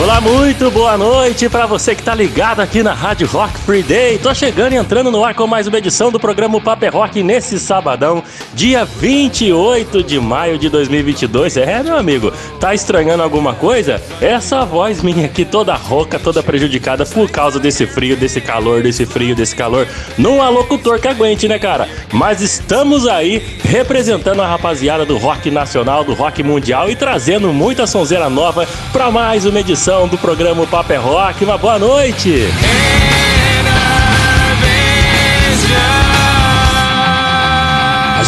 Olá, muito boa noite para você que tá ligado aqui na Rádio Rock Free Day. Tô chegando e entrando no ar com mais uma edição do programa Paper Rock nesse sabadão, dia 28 de maio de 2022. É, meu amigo, tá estranhando alguma coisa? Essa voz minha aqui toda rouca, toda prejudicada por causa desse frio, desse calor, desse frio, desse calor. Não há locutor que aguente, né, cara? Mas estamos aí representando a rapaziada do rock nacional, do rock mundial e trazendo muita sonzeira nova para mais uma edição edição do programa Paper é Rock. Uma boa noite!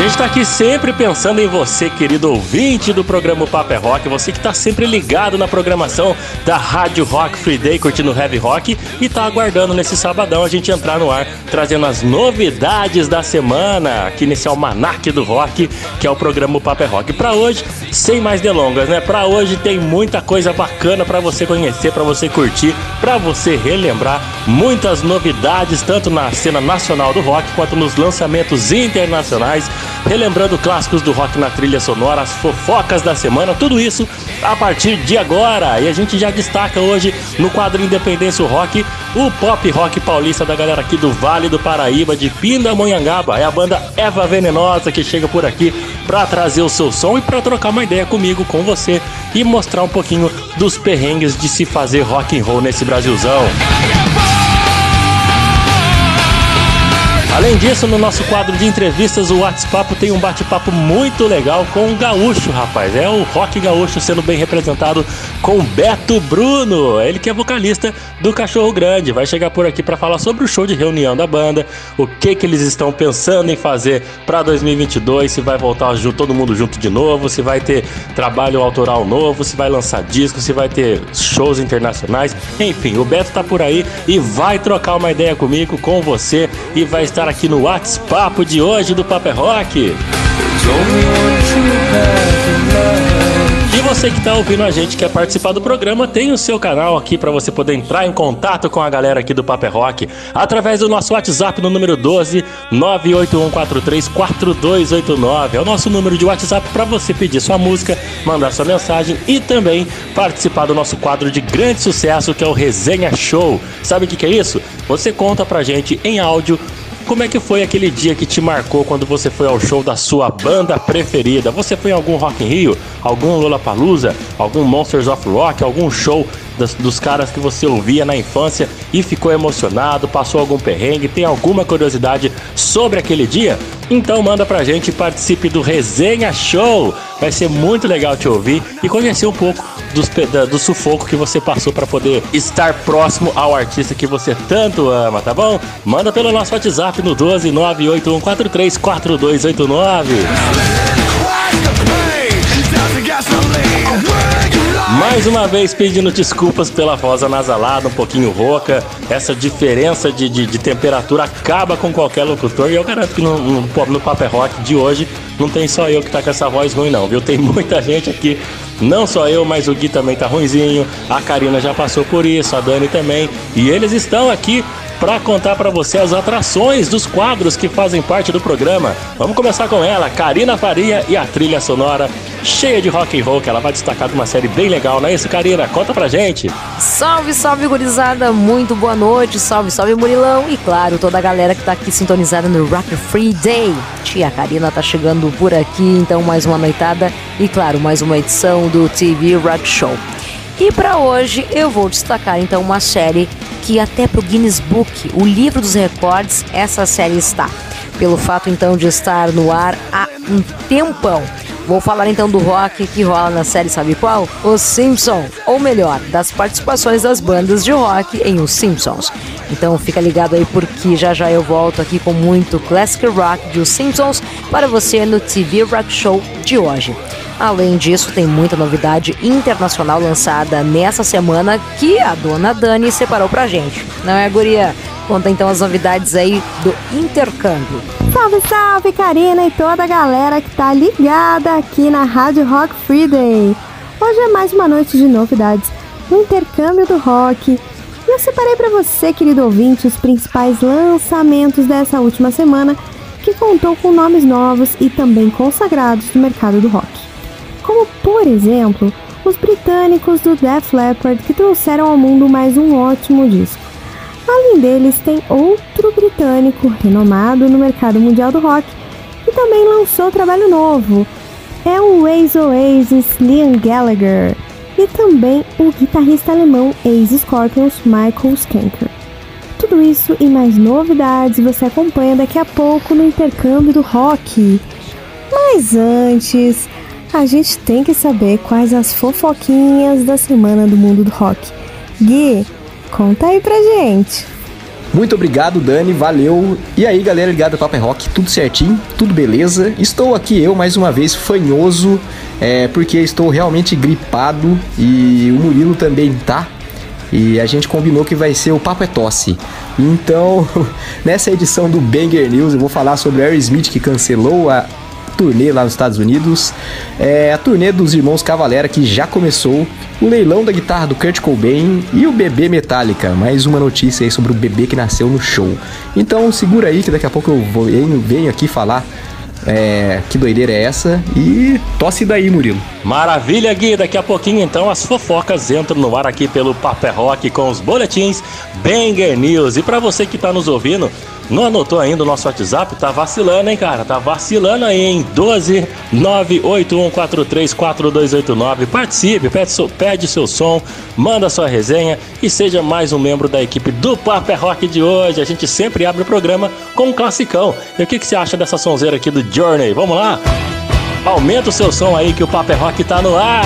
Gente está aqui sempre pensando em você, querido ouvinte do programa Paper é Rock, você que está sempre ligado na programação da Rádio Rock Free Day, curtindo Heavy Rock e está aguardando nesse sabadão a gente entrar no ar, trazendo as novidades da semana aqui nesse almanac do rock, que é o programa Paper é Rock. Para hoje, sem mais delongas, né? Para hoje tem muita coisa bacana para você conhecer, para você curtir, para você relembrar muitas novidades tanto na cena nacional do rock quanto nos lançamentos internacionais relembrando clássicos do rock na trilha sonora, as fofocas da semana, tudo isso a partir de agora. E a gente já destaca hoje no quadro Independência Rock o pop rock paulista da galera aqui do Vale do Paraíba, de Pindamonhangaba. É a banda Eva Venenosa que chega por aqui para trazer o seu som e para trocar uma ideia comigo, com você e mostrar um pouquinho dos perrengues de se fazer rock and roll nesse Brasilzão. Além disso, no nosso quadro de entrevistas, o WhatsApp tem um bate-papo muito legal com o Gaúcho, rapaz. É o rock gaúcho sendo bem representado com Beto Bruno. Ele que é vocalista do Cachorro Grande. Vai chegar por aqui para falar sobre o show de reunião da banda, o que que eles estão pensando em fazer para 2022, se vai voltar todo mundo junto de novo, se vai ter trabalho autoral novo, se vai lançar disco, se vai ter shows internacionais. Enfim, o Beto tá por aí e vai trocar uma ideia comigo, com você e vai estar aqui no WhatsApp de hoje do Paper Rock. E você que está ouvindo a gente quer participar do programa, tem o seu canal aqui para você poder entrar em contato com a galera aqui do Paper Rock através do nosso WhatsApp no número 12 981434289. É o nosso número de WhatsApp para você pedir sua música, mandar sua mensagem e também participar do nosso quadro de grande sucesso que é o Resenha Show. Sabe o que, que é isso? Você conta pra gente em áudio como é que foi aquele dia que te marcou quando você foi ao show da sua banda preferida? Você foi em algum Rock in Rio, algum Lollapalooza, algum Monsters of Rock, algum show dos, dos caras que você ouvia na infância e ficou emocionado, passou algum perrengue, tem alguma curiosidade sobre aquele dia? Então manda pra gente e participe do Resenha Show. Vai ser muito legal te ouvir e conhecer um pouco dos, do sufoco que você passou para poder estar próximo ao artista que você tanto ama, tá bom? Manda pelo nosso WhatsApp no 12 98143 4289. Mais uma vez pedindo desculpas pela voz anasalada, um pouquinho rouca. Essa diferença de, de, de temperatura acaba com qualquer locutor. E eu garanto que no, no, no Paper Rock de hoje não tem só eu que tá com essa voz ruim, não, viu? Tem muita gente aqui. Não só eu, mas o Gui também tá ruimzinho. A Karina já passou por isso, a Dani também. E eles estão aqui para contar para você as atrações dos quadros que fazem parte do programa. Vamos começar com ela, Karina Faria e a trilha sonora cheia de rock and roll que ela vai destacar de uma série bem legal, não é isso, Karina? Conta pra gente. Salve, salve, gurizada. Muito boa noite. Salve, salve, Murilão. E claro, toda a galera que tá aqui sintonizada no Rock Free Day. Tia Karina tá chegando por aqui, então mais uma noitada e claro, mais uma edição do TV Rock Show. E para hoje eu vou destacar então uma série que até pro Guinness Book, o livro dos recordes, essa série está. Pelo fato então de estar no ar há um tempão. Vou falar então do rock que rola na série, sabe qual? Os Simpsons, ou melhor, das participações das bandas de rock em Os Simpsons. Então fica ligado aí porque já já eu volto aqui com muito classic rock de Os Simpsons para você no TV Rock Show de hoje. Além disso, tem muita novidade internacional lançada nessa semana que a dona Dani separou pra gente. Não é, guria? Conta então as novidades aí do intercâmbio. Salve, salve, Karina e toda a galera que tá ligada aqui na Rádio Rock Free Day. Hoje é mais uma noite de novidades no intercâmbio do rock. E eu separei para você, querido ouvinte, os principais lançamentos dessa última semana que contou com nomes novos e também consagrados do mercado do rock. Como, por exemplo, os britânicos do Def Leppard que trouxeram ao mundo mais um ótimo disco. Além deles, tem outro britânico renomado no mercado mundial do rock que também lançou trabalho novo. É o ex-Oasis Liam Gallagher e também o guitarrista alemão ex-Scorpions Michael Schenker. Tudo isso e mais novidades você acompanha daqui a pouco no intercâmbio do rock. Mas antes, a gente tem que saber quais as fofoquinhas da semana do mundo do rock. Gui, conta aí pra gente. Muito obrigado, Dani, valeu. E aí, galera ligada Papo é Rock, tudo certinho, tudo beleza? Estou aqui eu mais uma vez fanhoso, é, porque estou realmente gripado e o Murilo também tá. E a gente combinou que vai ser o Papo é Tosse. Então, nessa edição do Banger News, eu vou falar sobre Aerosmith que cancelou a turnê lá nos Estados Unidos, é, a turnê dos Irmãos Cavalera que já começou, o leilão da guitarra do Kurt Cobain e o bebê Metallica. Mais uma notícia aí sobre o bebê que nasceu no show. Então segura aí que daqui a pouco eu vou, venho, aqui falar é, que doideira é essa? E tosse daí, Murilo. Maravilha, Gui. Daqui a pouquinho, então, as fofocas entram no ar aqui pelo Papé Rock com os boletins Banger News. E para você que tá nos ouvindo, não anotou ainda o nosso WhatsApp? Tá vacilando, hein, cara? Tá vacilando aí em 12 981434289. Participe, pede seu, pede seu som, manda sua resenha e seja mais um membro da equipe do Paper Rock de hoje. A gente sempre abre o programa com um classicão. E o que, que você acha dessa sonzeira aqui do Journey? Vamos lá? Aumenta o seu som aí que o Paper Rock tá no ar.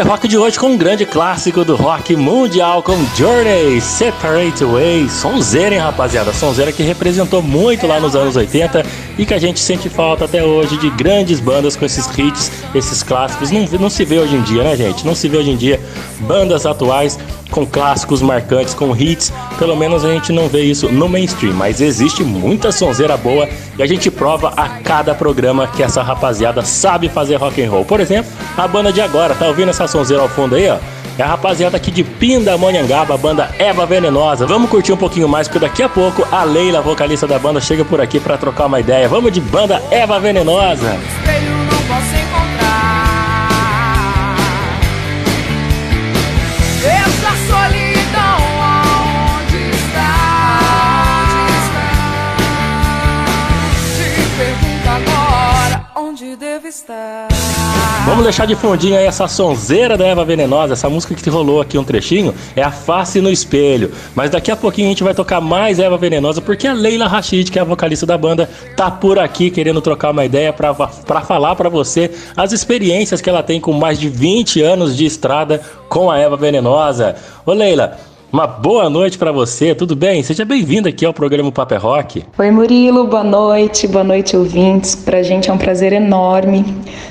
Paper Rock de hoje com um grande clássico do rock mundial com Journey, Separate Way. Sonzeira, hein, rapaziada? Sonzeira que representou muito lá nos anos 80 e que a gente sente falta até hoje de grandes bandas com esses hits, esses clássicos. Não, não se vê hoje em dia, né, gente? Não se vê hoje em dia bandas atuais com clássicos marcantes, com hits. Pelo menos a gente não vê isso no mainstream, mas existe muita sonzeira boa e a gente prova a cada programa que essa rapaziada sabe fazer rock and roll. Por exemplo, a banda de agora, tá ouvindo essa sonzeira ao fundo aí, ó? É a rapaziada aqui de Pindamonhangaba, a banda Eva Venenosa. Vamos curtir um pouquinho mais, porque daqui a pouco a Leila, vocalista da banda, chega por aqui para trocar uma ideia. Vamos de banda Eva Venenosa. Espelho não posso Vamos deixar de fundinho aí essa sonzeira da Eva Venenosa, essa música que rolou aqui um trechinho, é a Face no Espelho. Mas daqui a pouquinho a gente vai tocar mais Eva Venenosa, porque a Leila Rachid, que é a vocalista da banda, tá por aqui querendo trocar uma ideia para falar para você as experiências que ela tem com mais de 20 anos de estrada com a Eva Venenosa. Ô Leila, uma boa noite para você, tudo bem? Seja bem-vindo aqui ao programa Paper Rock. Oi Murilo, boa noite, boa noite ouvintes. Pra gente é um prazer enorme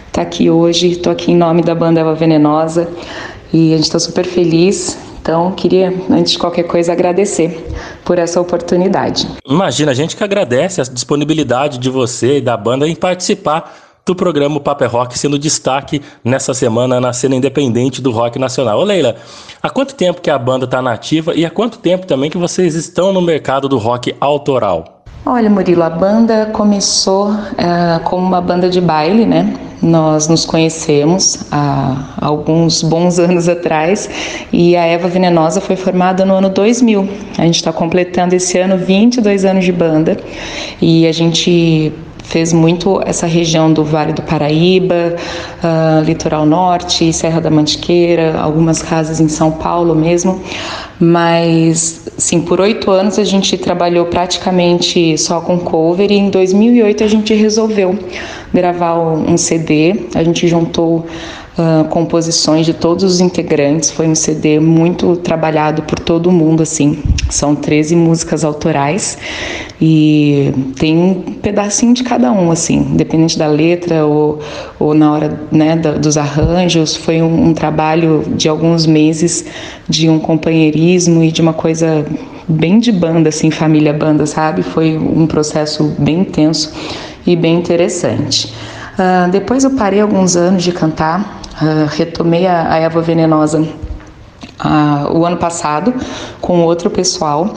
estar tá aqui hoje. Estou aqui em nome da banda Eva Venenosa e a gente está super feliz. Então, queria, antes de qualquer coisa, agradecer por essa oportunidade. Imagina, a gente que agradece a disponibilidade de você e da banda em participar do programa Paper Rock sendo destaque nessa semana na cena independente do rock nacional. Ô Leila, há quanto tempo que a banda está nativa e há quanto tempo também que vocês estão no mercado do rock autoral? Olha, Murilo, a banda começou uh, como uma banda de baile, né? Nós nos conhecemos há alguns bons anos atrás e a Eva Venenosa foi formada no ano 2000. A gente está completando esse ano 22 anos de banda e a gente fez muito essa região do Vale do Paraíba, uh, Litoral Norte, Serra da Mantiqueira, algumas casas em São Paulo mesmo, mas sim, por oito anos a gente trabalhou praticamente só com cover e em 2008 a gente resolveu gravar um CD, a gente juntou uh, composições de todos os integrantes. Foi um CD muito trabalhado por todo mundo, assim. São 13 músicas autorais e tem um pedacinho de cada um, assim, independente da letra ou, ou na hora né, da, dos arranjos. Foi um, um trabalho de alguns meses de um companheirismo e de uma coisa bem de banda, assim, família banda, sabe? Foi um processo bem intenso e bem interessante. Uh, depois eu parei alguns anos de cantar, Uh, retomei a, a Eva Venenosa uh, o ano passado com outro pessoal,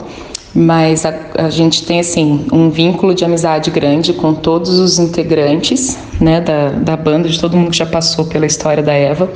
mas a, a, gente tem assim um vínculo de amizade grande com todos os integrantes né, da, da banda, de todo mundo que já passou pela história da Eva.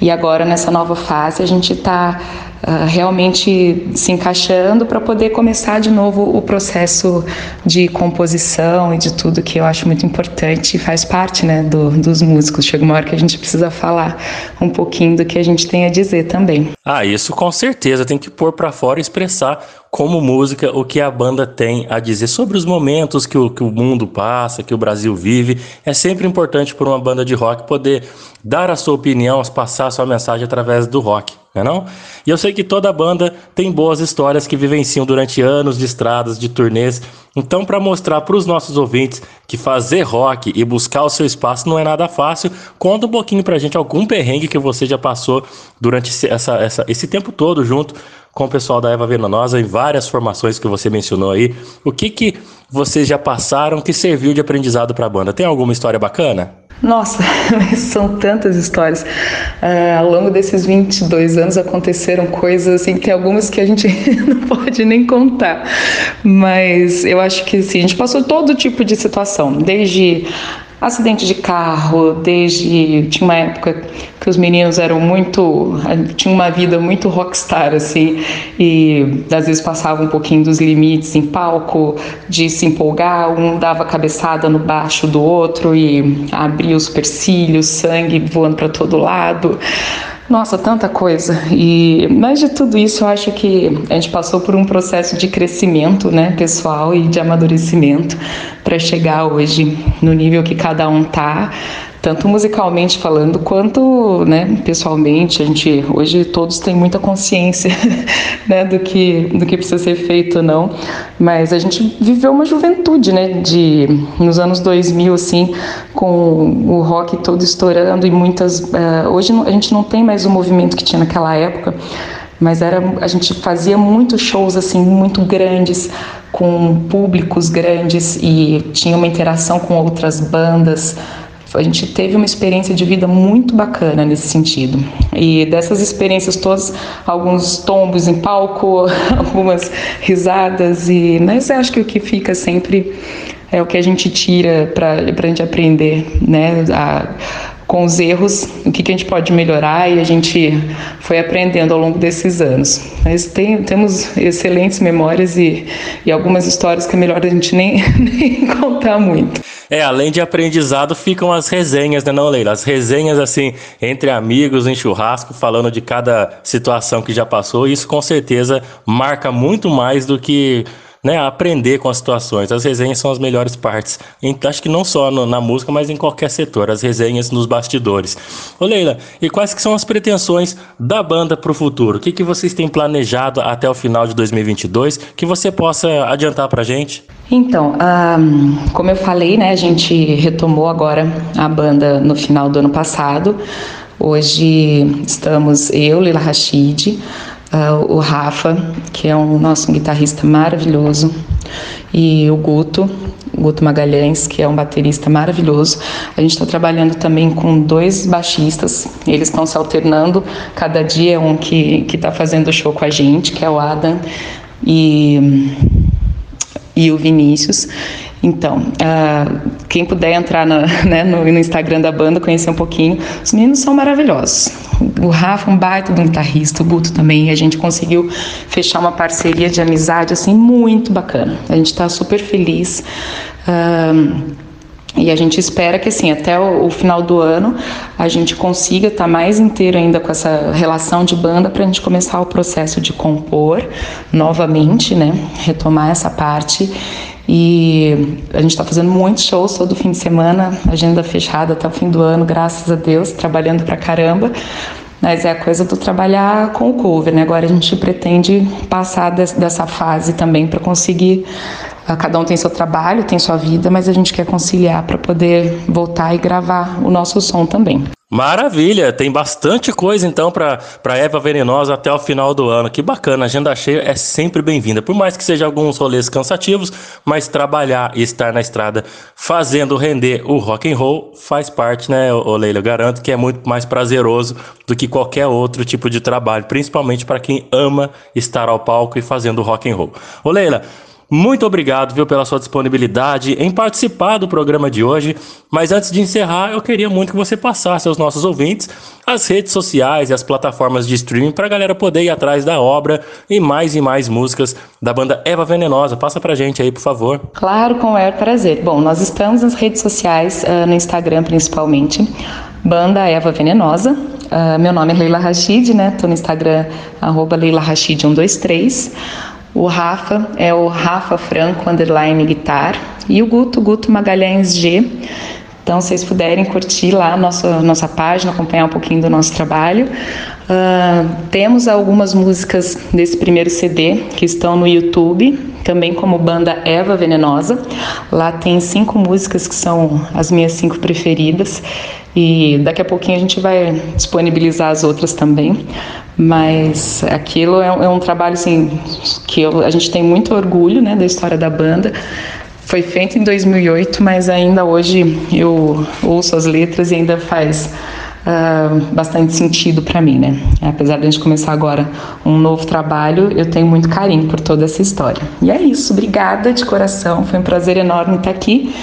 E agora nessa nova fase a gente está uh, realmente se encaixando para poder começar de novo o processo de composição e de tudo que eu acho muito importante e faz parte né, do, dos músicos. Chega uma hora que a gente precisa falar um pouquinho do que a gente tem a dizer também. Ah, isso com certeza tem que pôr para fora e expressar como música o que a banda tem a dizer sobre os momentos que o, que o mundo passa, que o Brasil vive. É sempre importante para uma banda de rock poder dar a sua opinião, passar a sua mensagem através do rock, é não? E eu sei que toda banda tem boas histórias que vivenciam durante anos de estradas, de turnês. Então, para mostrar para os nossos ouvintes que fazer rock e buscar o seu espaço não é nada fácil, conta um pouquinho para a gente algum perrengue que você já passou durante essa, essa, esse tempo todo junto com o pessoal da Eva Venenosa em várias formações que você mencionou aí. O que que vocês já passaram que serviu de aprendizado para a banda? Tem alguma história bacana? Nossa, são tantas histórias. Uh, ao longo desses 22 anos aconteceram coisas assim, tem algumas que a gente não pode nem contar. Mas eu acho que assim, a gente passou todo tipo de situação, desde acidente de carro, desde tinha uma época que os meninos eram muito tinham uma vida muito rockstar assim e às vezes passavam um pouquinho dos limites em palco, de se empolgar, um dava cabeçada no baixo do outro e abria os supercílios, sangue voando para todo lado. Nossa, tanta coisa. E mais de tudo isso, eu acho que a gente passou por um processo de crescimento, né, pessoal e de amadurecimento para chegar hoje no nível que cada um tá, tanto musicalmente falando quanto, né, pessoalmente. A gente hoje todos têm muita consciência, né, do que do que precisa ser feito ou não. Mas a gente viveu uma juventude, né, de nos anos 2000 assim, com o rock todo estourando e muitas. Uh, hoje a gente não tem mais o movimento que tinha naquela época mas era a gente fazia muitos shows assim muito grandes com públicos grandes e tinha uma interação com outras bandas a gente teve uma experiência de vida muito bacana nesse sentido. E dessas experiências todas, alguns tombos em palco, algumas risadas e mas acho que o que fica sempre é o que a gente tira para a gente aprender, né? A, com os erros, o que, que a gente pode melhorar e a gente foi aprendendo ao longo desses anos. Mas tem, temos excelentes memórias e, e algumas histórias que é melhor a gente nem, nem contar muito. É, além de aprendizado, ficam as resenhas, né, não, Leila? As resenhas, assim, entre amigos, em churrasco, falando de cada situação que já passou. Isso, com certeza, marca muito mais do que né, aprender com as situações. As resenhas são as melhores partes. Então, acho que não só no, na música, mas em qualquer setor. As resenhas nos bastidores. Ô Leila, e quais que são as pretensões da banda para o futuro? O que, que vocês têm planejado até o final de 2022 que você possa adiantar para gente? Então, um, como eu falei, né, a gente retomou agora a banda no final do ano passado. Hoje estamos eu, Lila Rachid, uh, o Rafa, que é um nosso guitarrista maravilhoso, e o Guto, Guto Magalhães, que é um baterista maravilhoso. A gente está trabalhando também com dois baixistas, eles estão se alternando, cada dia é um que está fazendo show com a gente, que é o Adam e, e o Vinícius. Então, uh, quem puder entrar na, né, no, no, Instagram da banda, conhecer um pouquinho, os meninos são maravilhosos. O Rafa, um baita de um guitarrista, o Guto também, e a gente conseguiu fechar uma parceria de amizade assim muito bacana. A gente está super feliz. Uh, e a gente espera que assim, até o, o final do ano a gente consiga estar tá mais inteiro ainda com essa relação de banda para a gente começar o processo de compor novamente, né? Retomar essa parte e a gente está fazendo muitos shows todo fim de semana, agenda fechada até o fim do ano, graças a Deus, trabalhando pra caramba. Mas é a coisa do trabalhar com o cover, né? Agora a gente pretende passar dessa fase também para conseguir. Ah, cada um tem seu trabalho, tem sua vida, mas a gente quer conciliar para poder voltar e gravar o nosso som também. Maravilha, tem bastante coisa então para Eva Venenosa até o final do ano. Que bacana, agenda cheia é sempre bem-vinda. Por mais que seja alguns rolês cansativos, mas trabalhar e estar na estrada fazendo render o rock and roll faz parte, né, Leila? Eu garanto que é muito mais prazeroso do que qualquer outro tipo de trabalho, principalmente para quem ama estar ao palco e fazendo rock and roll. Ô Leila, muito obrigado, viu, pela sua disponibilidade em participar do programa de hoje. Mas antes de encerrar, eu queria muito que você passasse aos nossos ouvintes as redes sociais e as plataformas de streaming para a galera poder ir atrás da obra e mais e mais músicas da banda Eva Venenosa. Passa pra gente aí, por favor. Claro, com o maior prazer. Bom, nós estamos nas redes sociais, uh, no Instagram principalmente, Banda Eva Venenosa. Uh, meu nome é Leila Rachid, né? Tô no Instagram, arroba Leila Rachid 123. O Rafa é o Rafa Franco underline guitar e o Guto Guto Magalhães G. Então, se vocês puderem curtir lá nossa, nossa página, acompanhar um pouquinho do nosso trabalho. Uh, temos algumas músicas desse primeiro CD que estão no YouTube, também como banda Eva Venenosa. Lá tem cinco músicas que são as minhas cinco preferidas e daqui a pouquinho a gente vai disponibilizar as outras também. Mas aquilo é, é um trabalho assim que eu, a gente tem muito orgulho, né, da história da banda. Foi feito em 2008, mas ainda hoje eu ouço as letras e ainda faz uh, bastante sentido para mim, né? Apesar de a gente começar agora um novo trabalho, eu tenho muito carinho por toda essa história. E é isso, obrigada de coração, foi um prazer enorme estar aqui.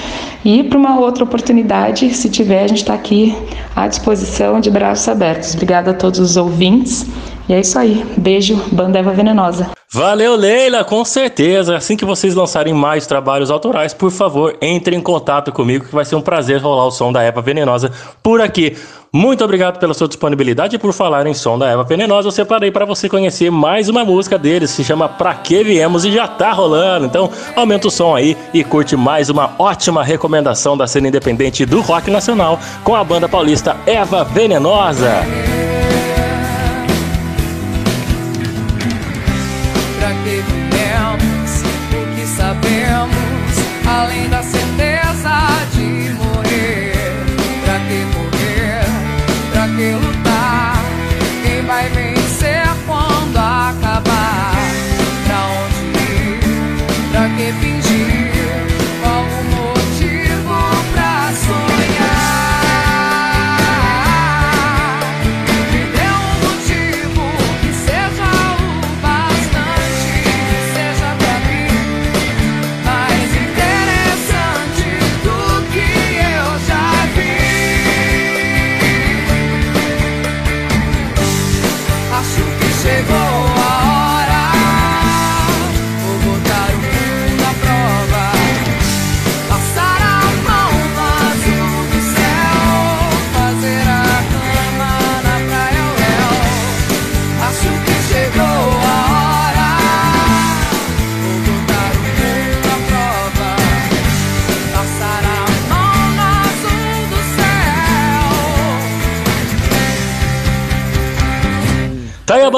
E para uma outra oportunidade, se tiver, a gente está aqui à disposição de braços abertos. Obrigada a todos os ouvintes. E é isso aí. Beijo, Banda Eva Venenosa. Valeu, Leila, com certeza. Assim que vocês lançarem mais trabalhos autorais, por favor, entre em contato comigo, que vai ser um prazer rolar o som da Eva Venenosa por aqui. Muito obrigado pela sua disponibilidade e por falar em som da Eva Venenosa. Eu separei para você conhecer mais uma música deles, se chama Pra Que Viemos e já tá rolando. Então, aumenta o som aí e curte mais uma ótima recomendação da cena independente do rock nacional com a banda paulista Eva Venenosa. A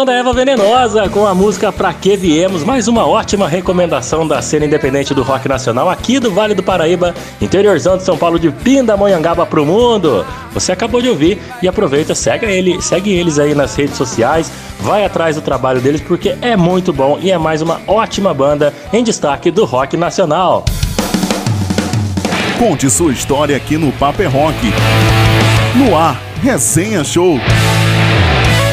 banda Eva Venenosa com a música Pra Que Viemos, mais uma ótima recomendação da cena independente do rock nacional aqui do Vale do Paraíba, interiorzão de São Paulo de Pindamonhangaba pro mundo. Você acabou de ouvir e aproveita, segue ele, segue eles aí nas redes sociais, vai atrás do trabalho deles porque é muito bom e é mais uma ótima banda em destaque do rock nacional. Conte sua história aqui no Paper Rock. No ar, Resenha Show.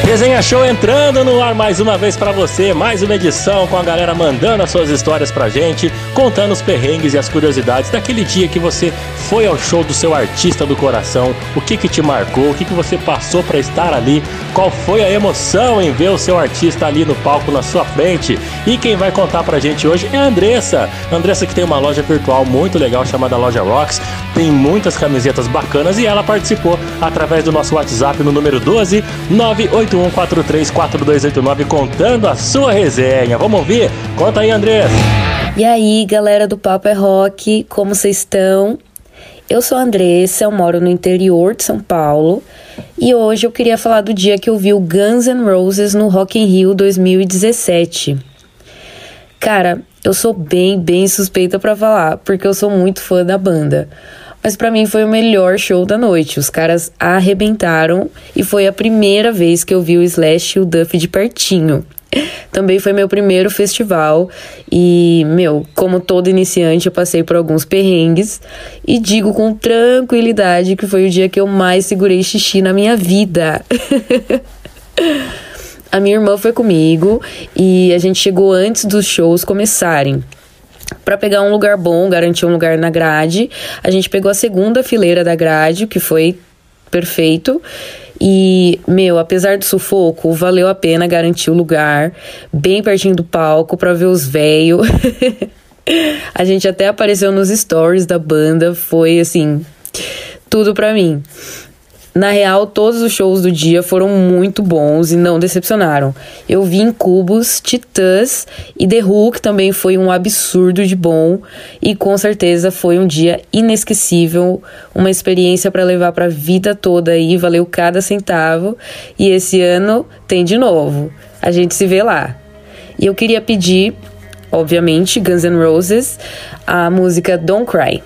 Resenha Show entrando no ar mais uma vez para você, mais uma edição com a galera mandando as suas histórias pra gente, contando os perrengues e as curiosidades daquele dia que você foi ao show do seu artista do coração, o que que te marcou, o que que você passou para estar ali, qual foi a emoção em ver o seu artista ali no palco na sua frente. E quem vai contar pra gente hoje é a Andressa. Andressa que tem uma loja virtual muito legal chamada Loja Rocks, tem muitas camisetas bacanas e ela participou através do nosso WhatsApp no número 12 98 981434289 contando a sua resenha. Vamos ouvir? Conta aí, Andrés. E aí, galera do Papo é Rock, como vocês estão? Eu sou a Andressa, eu moro no interior de São Paulo e hoje eu queria falar do dia que eu vi o Guns N' Roses no Rock in Rio 2017. Cara, eu sou bem, bem suspeita para falar, porque eu sou muito fã da banda mas para mim foi o melhor show da noite. Os caras arrebentaram e foi a primeira vez que eu vi o Slash e o Duff de pertinho. Também foi meu primeiro festival e, meu, como todo iniciante, eu passei por alguns perrengues e digo com tranquilidade que foi o dia que eu mais segurei xixi na minha vida. a minha irmã foi comigo e a gente chegou antes dos shows começarem para pegar um lugar bom, garantir um lugar na grade. A gente pegou a segunda fileira da grade, que foi perfeito. E, meu, apesar do sufoco, valeu a pena garantir o lugar bem pertinho do palco para ver os velhos. a gente até apareceu nos stories da banda, foi assim, tudo para mim. Na real, todos os shows do dia foram muito bons e não decepcionaram. Eu vi em Cubos, Titãs e The Hulk também foi um absurdo de bom e com certeza foi um dia inesquecível, uma experiência para levar para a vida toda aí, valeu cada centavo. E esse ano tem de novo. A gente se vê lá. E eu queria pedir, obviamente, Guns N' Roses, a música Don't Cry.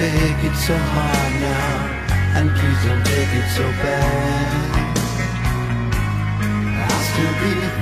Take it so hard now, and please don't take it so bad. I'll still be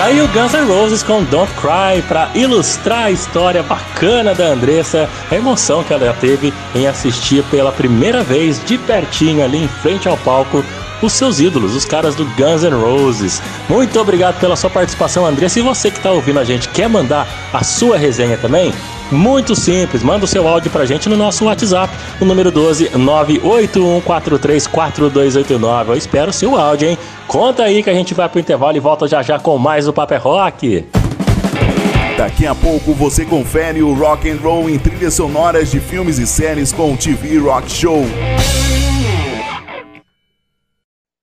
Tá aí o Guns N' Roses com Don't Cry para ilustrar a história bacana da Andressa, a emoção que ela teve em assistir pela primeira vez de pertinho ali em frente ao palco os seus ídolos, os caras do Guns N' Roses. Muito obrigado pela sua participação, Andressa. E você que está ouvindo a gente, quer mandar a sua resenha também? Muito simples, manda o seu áudio pra gente no nosso WhatsApp, o número 12 981434289. Eu espero o seu áudio, hein? Conta aí que a gente vai pro intervalo e volta já já com mais o Paper Rock. Daqui a pouco você confere o rock and roll em trilhas sonoras de filmes e séries com o TV Rock Show.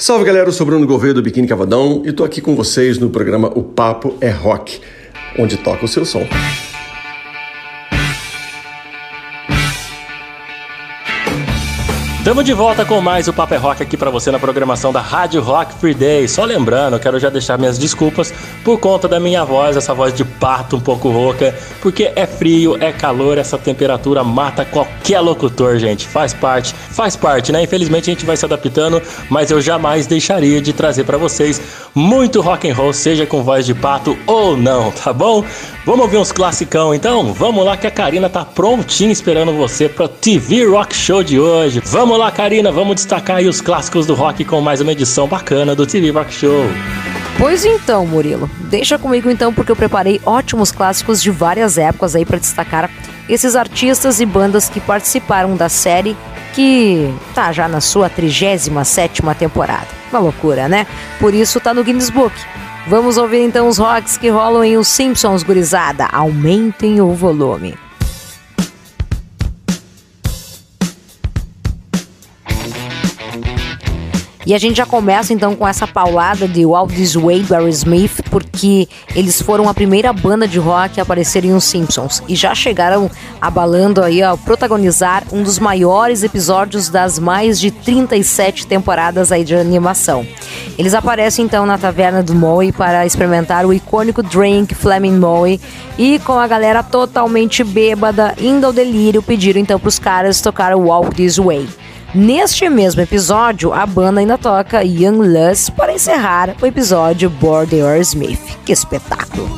Salve galera, eu sou Bruno Gouveia do Biquíni Cavadão e tô aqui com vocês no programa O Papo é Rock, onde toca o seu som. Estamos de volta com mais o Paper Rock aqui para você na programação da Rádio Rock Free Day. Só lembrando, eu quero já deixar minhas desculpas por conta da minha voz, essa voz de pato um pouco rouca, porque é frio, é calor, essa temperatura mata qualquer locutor, gente. Faz parte, faz parte, né? Infelizmente a gente vai se adaptando, mas eu jamais deixaria de trazer para vocês muito rock and roll, seja com voz de pato ou não, tá bom? Vamos ouvir uns classicão então? Vamos lá que a Karina tá prontinha esperando você pro TV Rock Show de hoje. Vamos lá, Karina, vamos destacar aí os clássicos do rock com mais uma edição bacana do TV Rock Show. Pois então, Murilo, deixa comigo então porque eu preparei ótimos clássicos de várias épocas aí para destacar esses artistas e bandas que participaram da série que tá já na sua 37ª temporada. Uma loucura, né? Por isso tá no Guinness Book. Vamos ouvir então os rocks que rolam em Os Simpsons, gurizada. Aumentem o volume. E a gente já começa então com essa paulada de Walt This Way, Barry Smith, porque eles foram a primeira banda de rock a aparecer em Os Simpsons e já chegaram abalando aí a protagonizar um dos maiores episódios das mais de 37 temporadas aí de animação. Eles aparecem então na taverna do Moe para experimentar o icônico drink Flaming Moe e com a galera totalmente bêbada, indo ao delírio, pediram então para os caras tocar o Walk This Way. Neste mesmo episódio, a banda ainda toca Young Lust para encerrar o episódio Border Smith. Que espetáculo!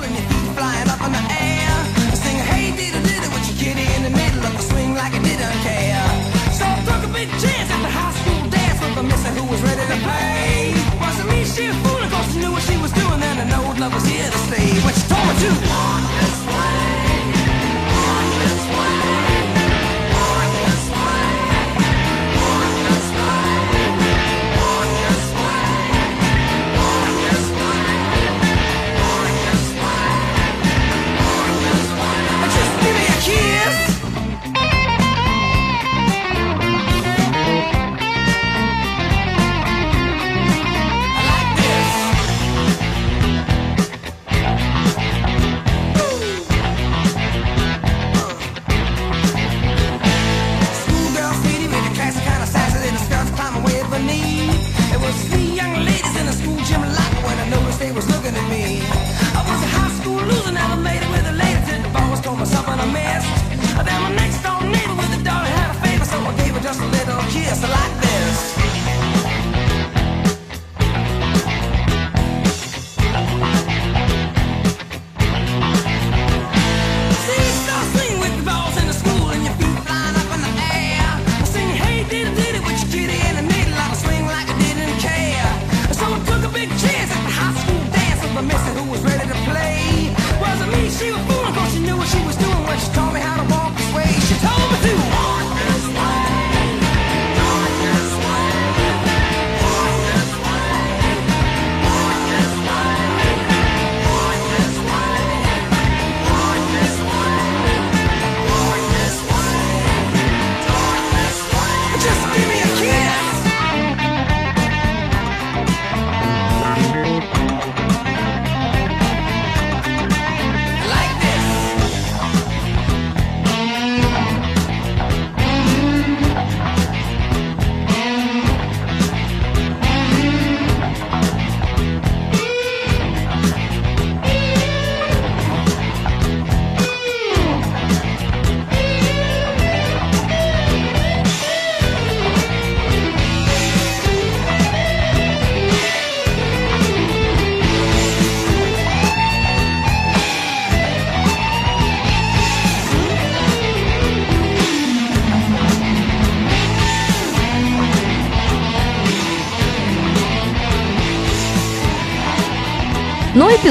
she was doing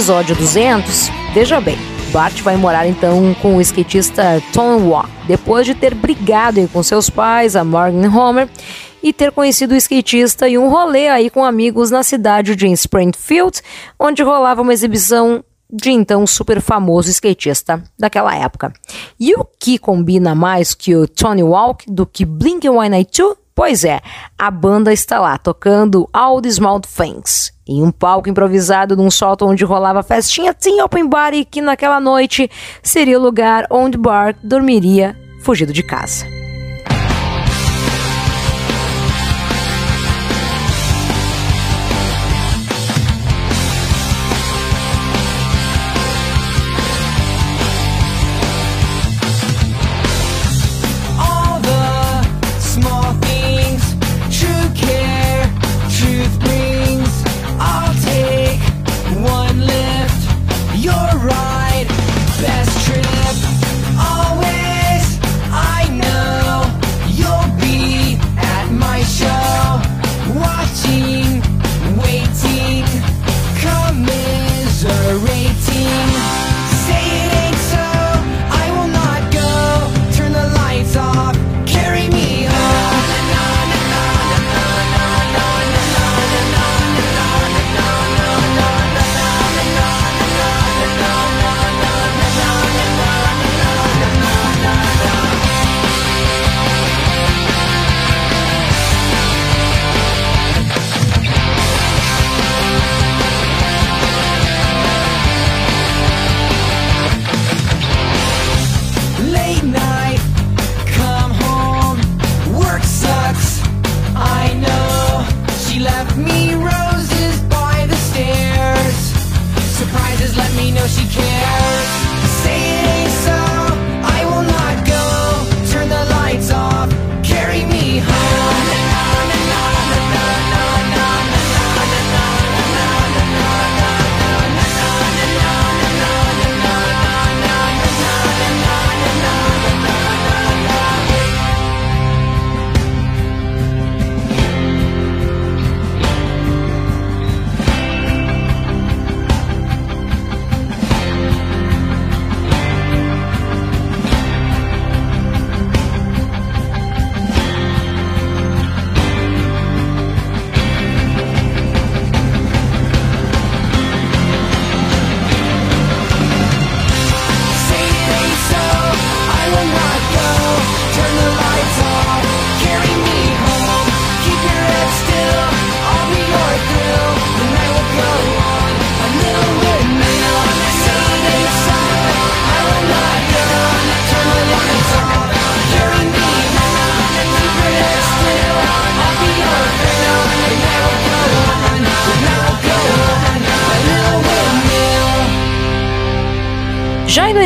episódio 200, veja bem, Bart vai morar então com o skatista Tom Walk, depois de ter brigado com seus pais, a Morgan Homer, e ter conhecido o skatista e um rolê aí com amigos na cidade de Springfield, onde rolava uma exibição de então super famoso skatista daquela época. E o que combina mais que o Tony Walk do que Blink-182? Pois é, a banda está lá tocando All the Small Things em um palco improvisado num sótão onde rolava festinha Teen Open Bar e que naquela noite seria o lugar onde Bart dormiria fugido de casa.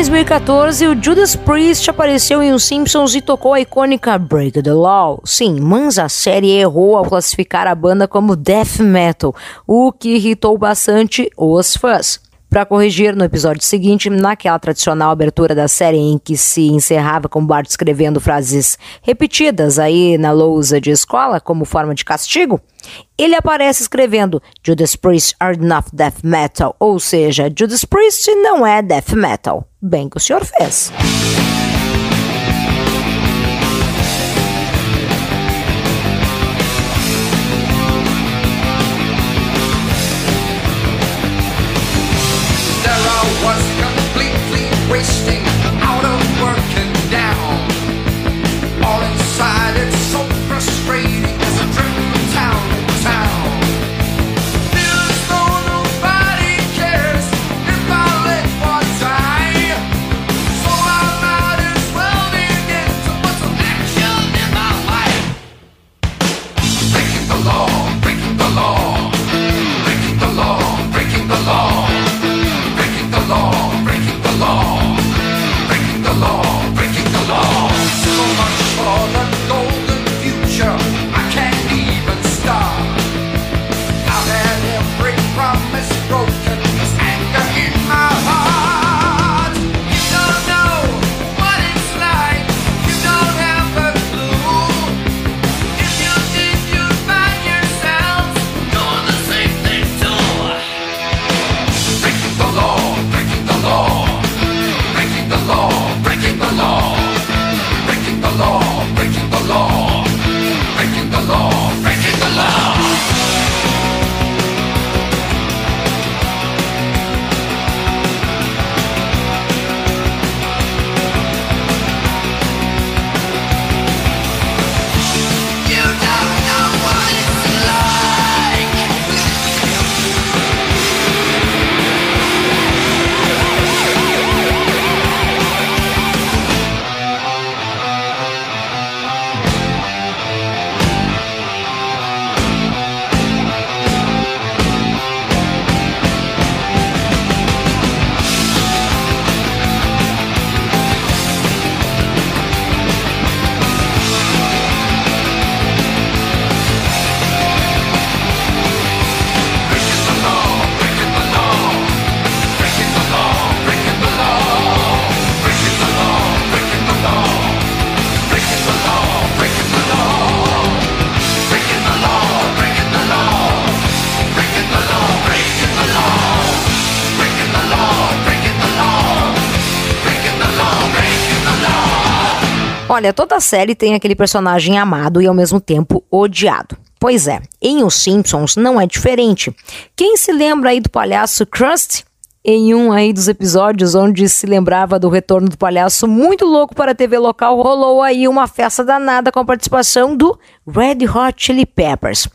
2014, o Judas Priest apareceu em Os Simpsons e tocou a icônica Break the Law. Sim, mas a série errou ao classificar a banda como death metal, o que irritou bastante os fãs. Para corrigir, no episódio seguinte, naquela tradicional abertura da série em que se encerrava com Bart escrevendo frases repetidas aí na lousa de escola como forma de castigo, ele aparece escrevendo Judas Priest are not death metal, ou seja, Judas Priest não é death metal. Bem que o senhor fez. Olha, toda série tem aquele personagem amado e ao mesmo tempo odiado. Pois é, em Os Simpsons não é diferente. Quem se lembra aí do palhaço Krusty? Em um aí dos episódios onde se lembrava do retorno do palhaço muito louco para a TV local, rolou aí uma festa danada com a participação do Red Hot Chili Peppers.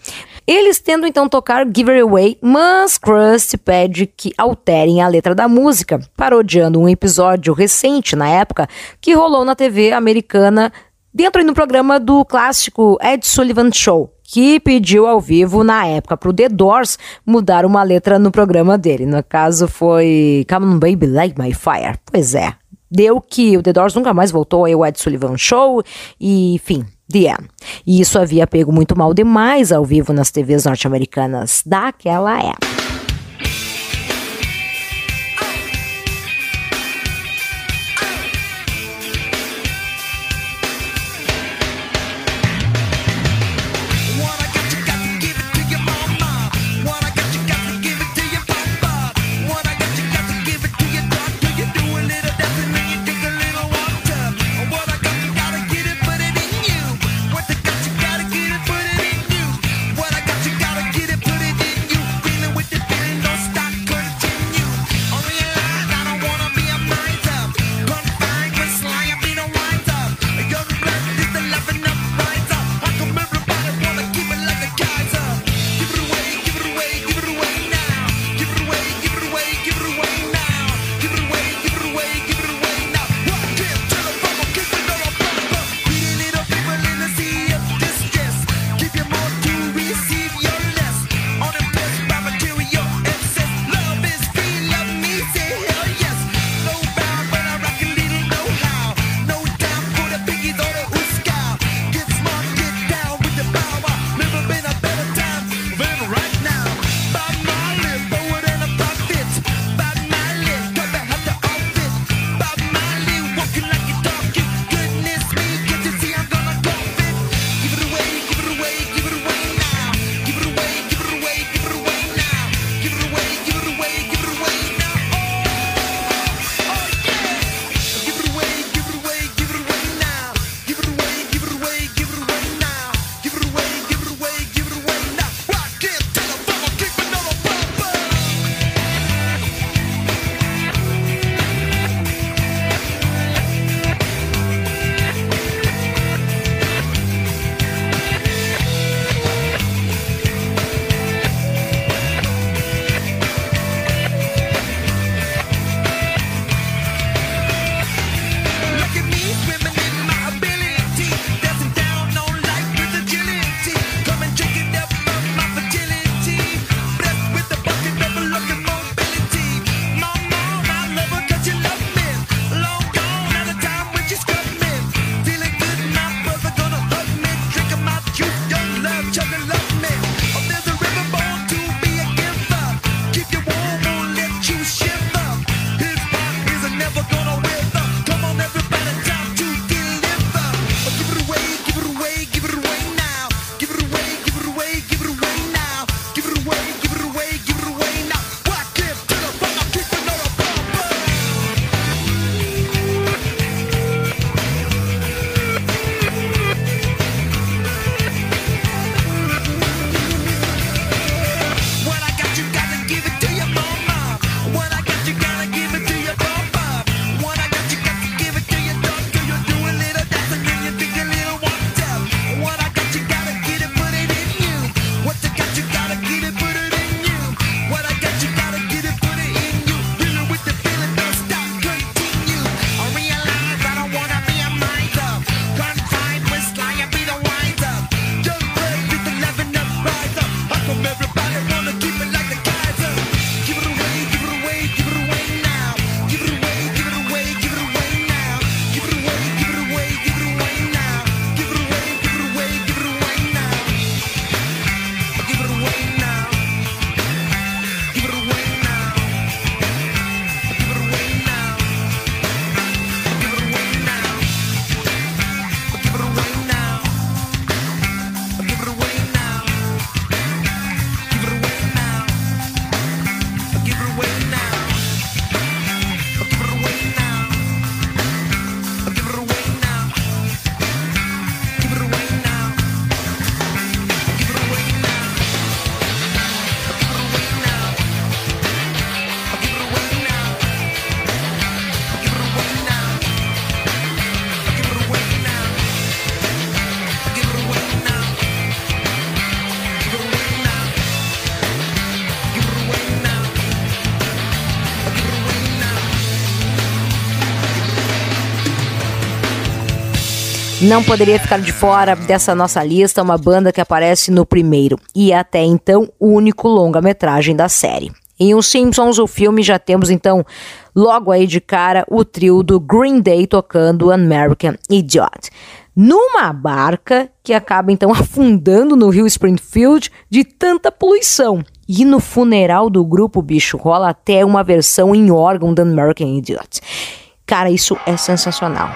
Eles tendo então tocar Give It Away, mas Krusty pede que alterem a letra da música, parodiando um episódio recente na época que rolou na TV americana dentro no programa do clássico Ed Sullivan Show, que pediu ao vivo na época pro The Doors mudar uma letra no programa dele. No caso foi Come on Baby Light My Fire. Pois é, deu que o The Doors nunca mais voltou ao Ed Sullivan Show e enfim, The End. E isso havia pego muito mal demais ao vivo nas TVs norte-americanas daquela época. Não poderia ficar de fora dessa nossa lista uma banda que aparece no primeiro e até então único longa-metragem da série. Em Os Simpsons, o filme, já temos então logo aí de cara o trio do Green Day tocando American Idiot. Numa barca que acaba então afundando no rio Springfield de tanta poluição. E no funeral do grupo, bicho, rola até uma versão em órgão da American Idiot. Cara, isso é sensacional.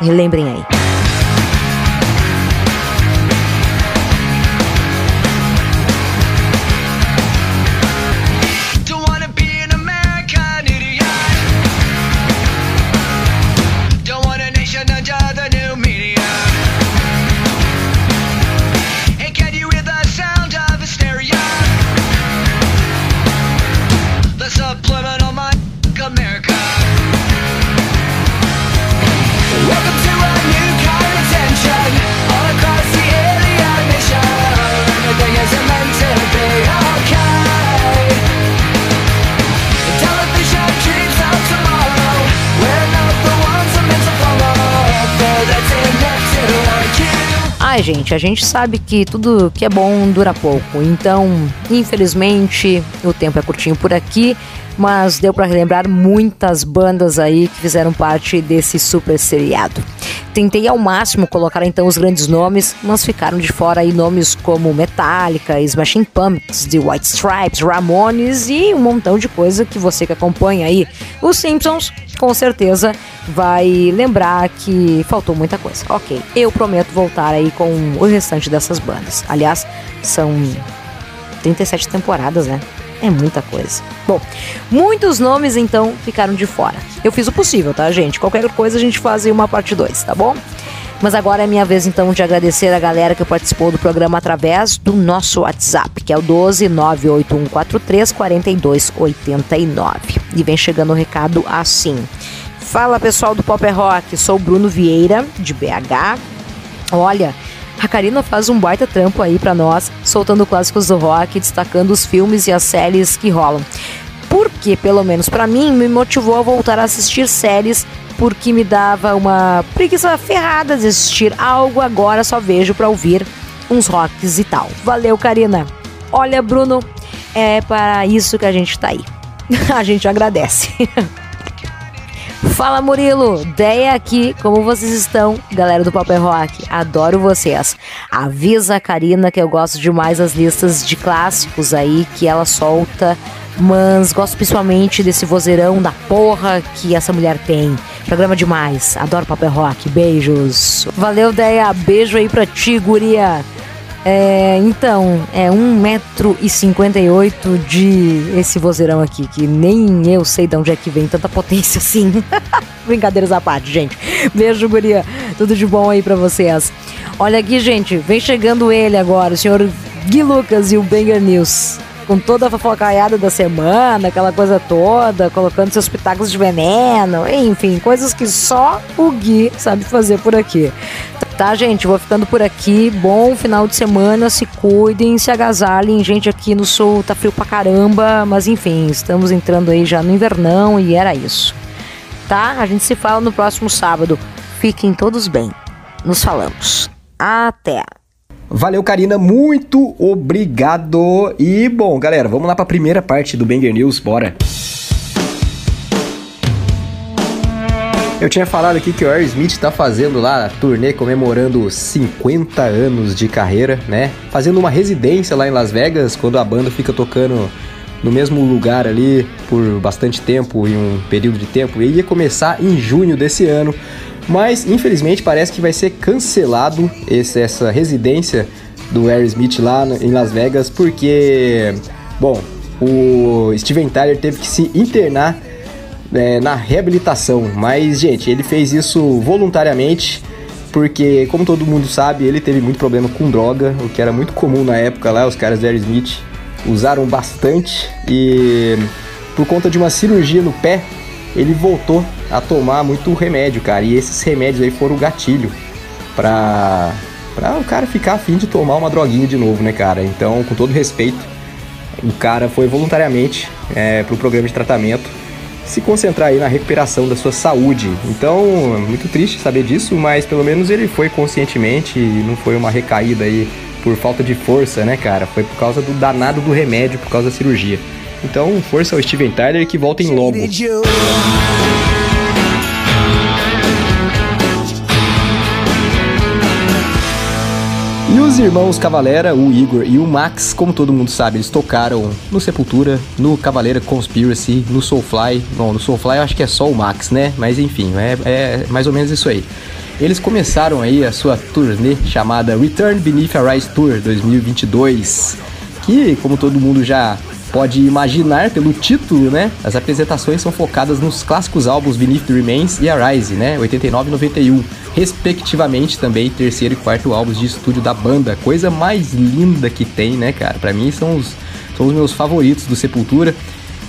Relembrem aí. Ai, gente, a gente sabe que tudo que é bom dura pouco. Então, infelizmente, o tempo é curtinho por aqui, mas deu pra relembrar muitas bandas aí que fizeram parte desse super seriado. Tentei ao máximo colocar então os grandes nomes, mas ficaram de fora aí nomes como Metallica, Smashing Pumpkins, The White Stripes, Ramones e um montão de coisa que você que acompanha aí os Simpsons com certeza vai lembrar que faltou muita coisa. Ok, eu prometo voltar aí com o restante dessas bandas. Aliás, são 37 temporadas, né? É muita coisa. Bom, muitos nomes então ficaram de fora. Eu fiz o possível, tá, gente? Qualquer coisa a gente faz uma parte 2, tá bom? Mas agora é minha vez então de agradecer a galera que participou do programa através do nosso WhatsApp, que é o 12 98143 4289. E vem chegando o recado assim. Fala pessoal do Pop Rock, sou o Bruno Vieira, de BH. Olha, a Karina faz um baita trampo aí pra nós, soltando clássicos do rock, destacando os filmes e as séries que rolam. Porque, pelo menos pra mim, me motivou a voltar a assistir séries, porque me dava uma preguiça ferrada de assistir algo, agora só vejo pra ouvir uns rocks e tal. Valeu, Karina. Olha, Bruno, é para isso que a gente tá aí. a gente agradece. Fala Murilo, Deia aqui, como vocês estão? Galera do Paper Rock, adoro vocês. Avisa a Karina que eu gosto demais das listas de clássicos aí que ela solta, mas gosto principalmente desse vozeirão da porra que essa mulher tem. Programa demais, adoro Paper Rock, beijos. Valeu Deia, beijo aí pra ti, guria. É, então, é 1,58m de esse vozeirão aqui, que nem eu sei de onde é que vem tanta potência assim. Brincadeiras à parte, gente. Beijo, guria. Tudo de bom aí pra vocês. Olha aqui, gente, vem chegando ele agora, o senhor Gui Lucas e o Banger News. Com toda a fofocaiada da semana, aquela coisa toda, colocando seus pitacos de veneno, enfim, coisas que só o Gui sabe fazer por aqui. Tá, gente? Vou ficando por aqui. Bom final de semana. Se cuidem, se agasalhem. Gente, aqui no sul tá frio pra caramba. Mas enfim, estamos entrando aí já no invernão e era isso. Tá? A gente se fala no próximo sábado. Fiquem todos bem. Nos falamos. Até! Valeu, Karina, muito obrigado. E bom, galera, vamos lá para a primeira parte do Banger News, bora. Eu tinha falado aqui que o Aerosmith tá fazendo lá a turnê comemorando 50 anos de carreira, né? Fazendo uma residência lá em Las Vegas, quando a banda fica tocando no mesmo lugar ali por bastante tempo, em um período de tempo. E ia começar em junho desse ano, mas infelizmente parece que vai ser cancelado esse- essa residência do Aerosmith lá em Las Vegas, porque, bom, o Steven Tyler teve que se internar é, na reabilitação. Mas, gente, ele fez isso voluntariamente, porque, como todo mundo sabe, ele teve muito problema com droga, o que era muito comum na época lá, os caras do Aerosmith usaram bastante e por conta de uma cirurgia no pé, ele voltou a tomar muito remédio, cara. E esses remédios aí foram o gatilho pra, pra o cara ficar afim de tomar uma droguinha de novo, né, cara? Então, com todo respeito, o cara foi voluntariamente é, pro programa de tratamento se concentrar aí na recuperação da sua saúde. Então, é muito triste saber disso, mas pelo menos ele foi conscientemente e não foi uma recaída aí por falta de força, né, cara? Foi por causa do danado do remédio, por causa da cirurgia. Então, força ao Steven Tyler que volta em logo. Os irmãos Cavalera, o Igor e o Max, como todo mundo sabe, eles tocaram no Sepultura, no Cavaleira Conspiracy, no Soulfly. Bom, no Soulfly eu acho que é só o Max, né? Mas enfim, é, é mais ou menos isso aí. Eles começaram aí a sua turnê chamada Return Beneath a Rise Tour 2022, que, como todo mundo já pode imaginar pelo título, né? As apresentações são focadas nos clássicos álbuns Beneath the Remains e Arise, né? 89 e 91, respectivamente também terceiro e quarto álbuns de estúdio da banda. Coisa mais linda que tem, né, cara? Pra mim são os, são os meus favoritos do Sepultura.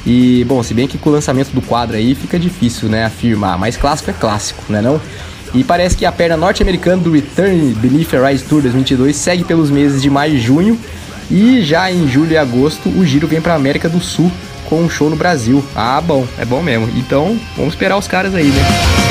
E, bom, se bem que com o lançamento do quadro aí fica difícil, né, afirmar, mas clássico é clássico, né não? E parece que a perna norte-americana do Return Beneath a Rise Tour 2022 segue pelos meses de maio e junho. E já em julho e agosto o giro vem pra América do Sul com um show no Brasil. Ah, bom, é bom mesmo. Então, vamos esperar os caras aí, né?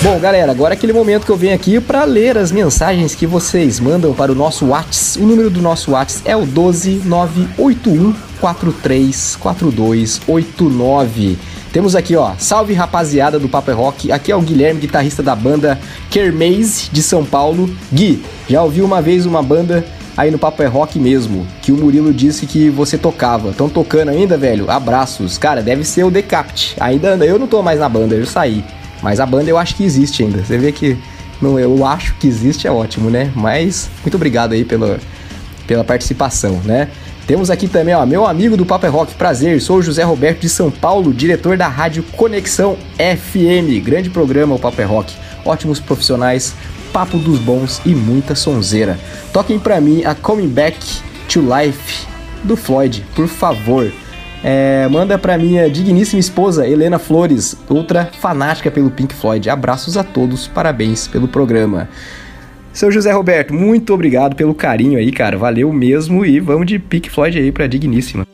Bom, galera, agora é aquele momento que eu venho aqui para ler as mensagens que vocês mandam para o nosso Whats. O número do nosso Whats é o 12981 434289. Temos aqui, ó, salve rapaziada do Paper Rock. Aqui é o Guilherme, guitarrista da banda Kermase de São Paulo. Gui, já ouvi uma vez uma banda aí no Papo é Rock mesmo, que o Murilo disse que você tocava. Estão tocando ainda, velho? Abraços. Cara, deve ser o Decapt. Ainda eu não tô mais na banda, eu saí. Mas a banda eu acho que existe ainda. Você vê que não, eu acho que existe é ótimo, né? Mas muito obrigado aí pela, pela participação, né? Temos aqui também, ó, meu amigo do Papo é Rock, prazer, sou o José Roberto de São Paulo, diretor da rádio Conexão FM. Grande programa o Papo é Rock, ótimos profissionais, papo dos bons e muita sonzeira. Toquem pra mim a Coming Back to Life do Floyd, por favor. É, manda pra minha digníssima esposa, Helena Flores, outra fanática pelo Pink Floyd. Abraços a todos, parabéns pelo programa. Seu José Roberto, muito obrigado pelo carinho aí, cara. Valeu mesmo e vamos de Pink Floyd aí pra digníssima.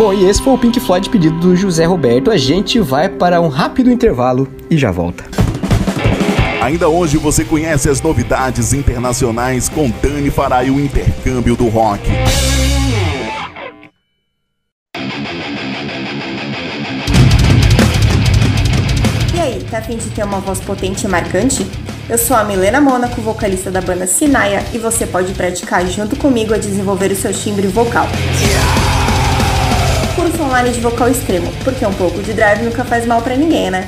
Bom, e esse foi o Pink Floyd pedido do José Roberto. A gente vai para um rápido intervalo e já volta. Ainda hoje você conhece as novidades internacionais com Dani Farai, o intercâmbio do rock. E aí, tá afim de ter uma voz potente e marcante? Eu sou a Milena Mônaco, vocalista da banda Sinaia, e você pode praticar junto comigo a desenvolver o seu timbre vocal. Curso online de vocal extremo, porque um pouco de drive nunca faz mal pra ninguém, né?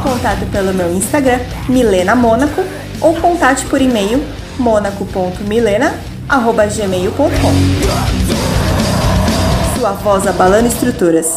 Contato pelo meu Instagram, Milena Mônaco, ou contate por e-mail monaco.milena.gmail.com Sua voz abalando estruturas.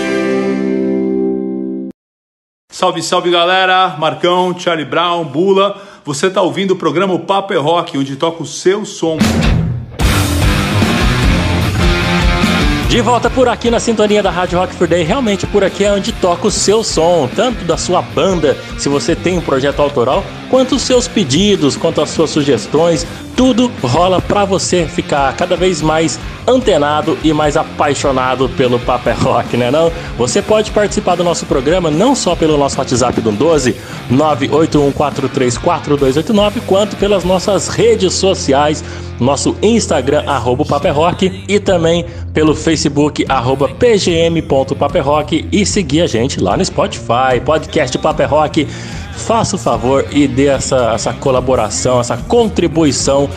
Salve, salve galera! Marcão, Charlie Brown, Bula. Você tá ouvindo o programa Papo é Rock, onde toca o seu som. De volta por aqui na sintonia da Rádio Rock for Day. Realmente por aqui é onde toca o seu som, tanto da sua banda, se você tem um projeto autoral, quanto os seus pedidos, quanto as suas sugestões. Tudo rola pra você ficar cada vez mais antenado e mais apaixonado pelo Paper Rock, né não? Você pode participar do nosso programa não só pelo nosso WhatsApp do 12 981434289, quanto pelas nossas redes sociais, nosso Instagram arroba Paper Rock e também pelo Facebook arroba pgm.paperrock e seguir a gente lá no Spotify, podcast Paper Rock. Faça o favor e dê essa, essa colaboração, essa contribuição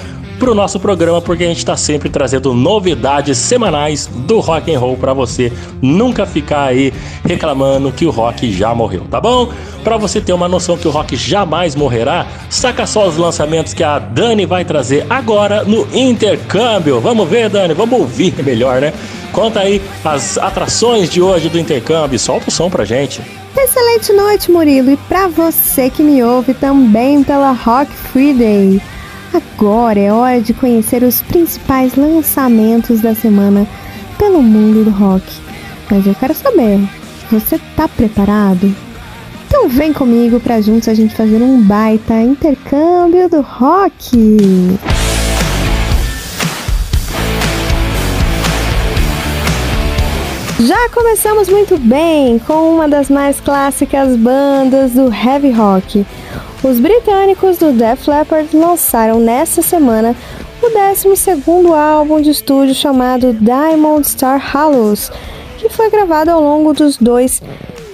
para o nosso programa, porque a gente está sempre trazendo novidades semanais do rock and roll para você nunca ficar aí reclamando que o rock já morreu, tá bom? Para você ter uma noção que o rock jamais morrerá, saca só os lançamentos que a Dani vai trazer agora no intercâmbio. Vamos ver, Dani, vamos ouvir melhor, né? Conta aí as atrações de hoje do intercâmbio, solta o som pra gente. Excelente noite, Murilo, e para você que me ouve também pela Rock Free Day. Agora é hora de conhecer os principais lançamentos da semana pelo mundo do rock. Mas eu quero saber, você tá preparado? Então vem comigo para juntos a gente fazer um baita intercâmbio do rock. Já começamos muito bem com uma das mais clássicas bandas do heavy rock. Os britânicos do Def Leppard lançaram nesta semana o 12º álbum de estúdio chamado Diamond Star Hallows, que foi gravado ao longo dos dois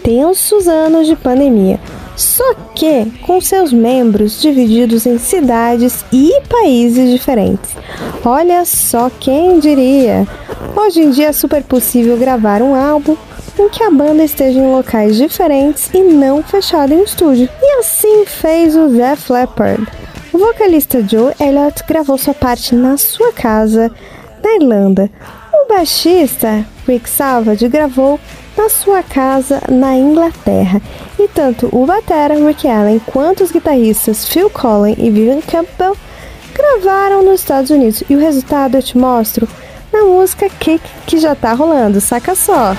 tensos anos de pandemia. Só que com seus membros divididos em cidades e países diferentes. Olha só quem diria! Hoje em dia é super possível gravar um álbum em que a banda esteja em locais diferentes e não fechada em um estúdio. E assim fez o Def Leppard. O vocalista Joe Elliott gravou sua parte na sua casa, na Irlanda. O baixista Rick Savage gravou na sua casa na Inglaterra. E tanto o batera Rick Allen quanto os guitarristas Phil Collen e Vivian Campbell gravaram nos Estados Unidos. E o resultado eu te mostro na música Kick que já tá rolando, saca só.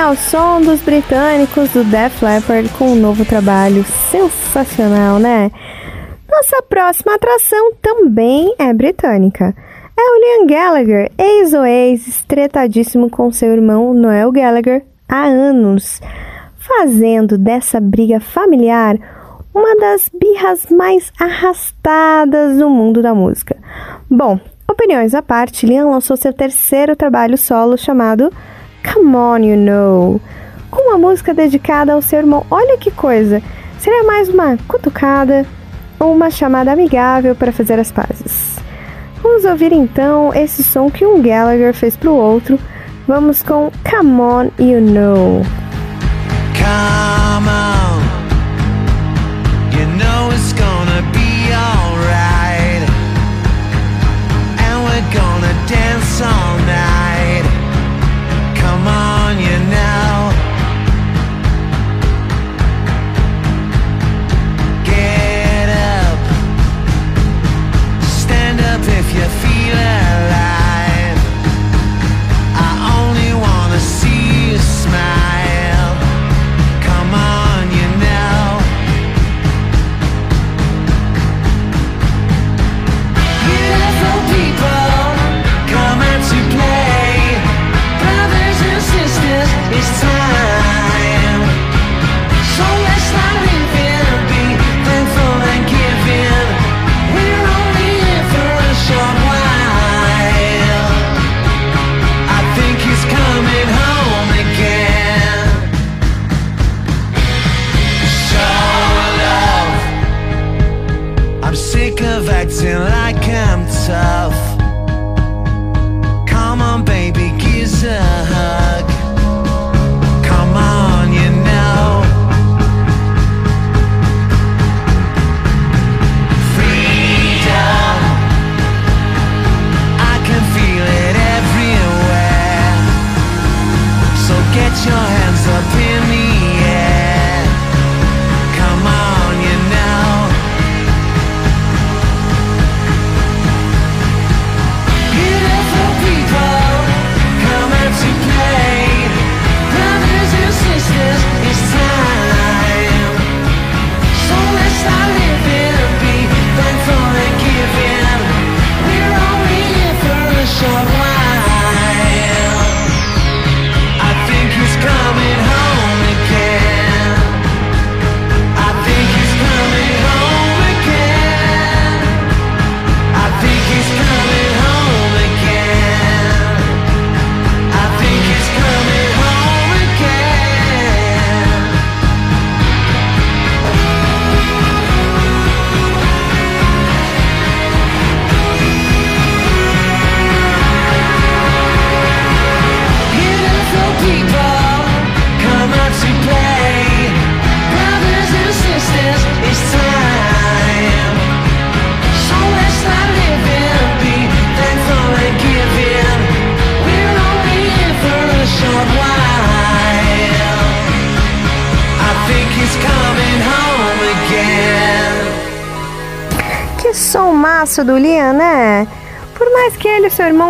Bem ao som dos britânicos do Def Leppard com um novo trabalho sensacional, né? Nossa próxima atração também é britânica. É o Liam Gallagher, ex-Oasis, tretadíssimo com seu irmão Noel Gallagher há anos, fazendo dessa briga familiar uma das birras mais arrastadas do mundo da música. Bom, opiniões à parte, Liam lançou seu terceiro trabalho solo chamado Come On You Know, com uma música dedicada ao seu irmão. Olha que coisa! Seria mais uma cutucada ou uma chamada amigável para fazer as pazes. Vamos ouvir então esse som que um Gallagher fez pro outro. Vamos com Come On You Know. Come on, you know it's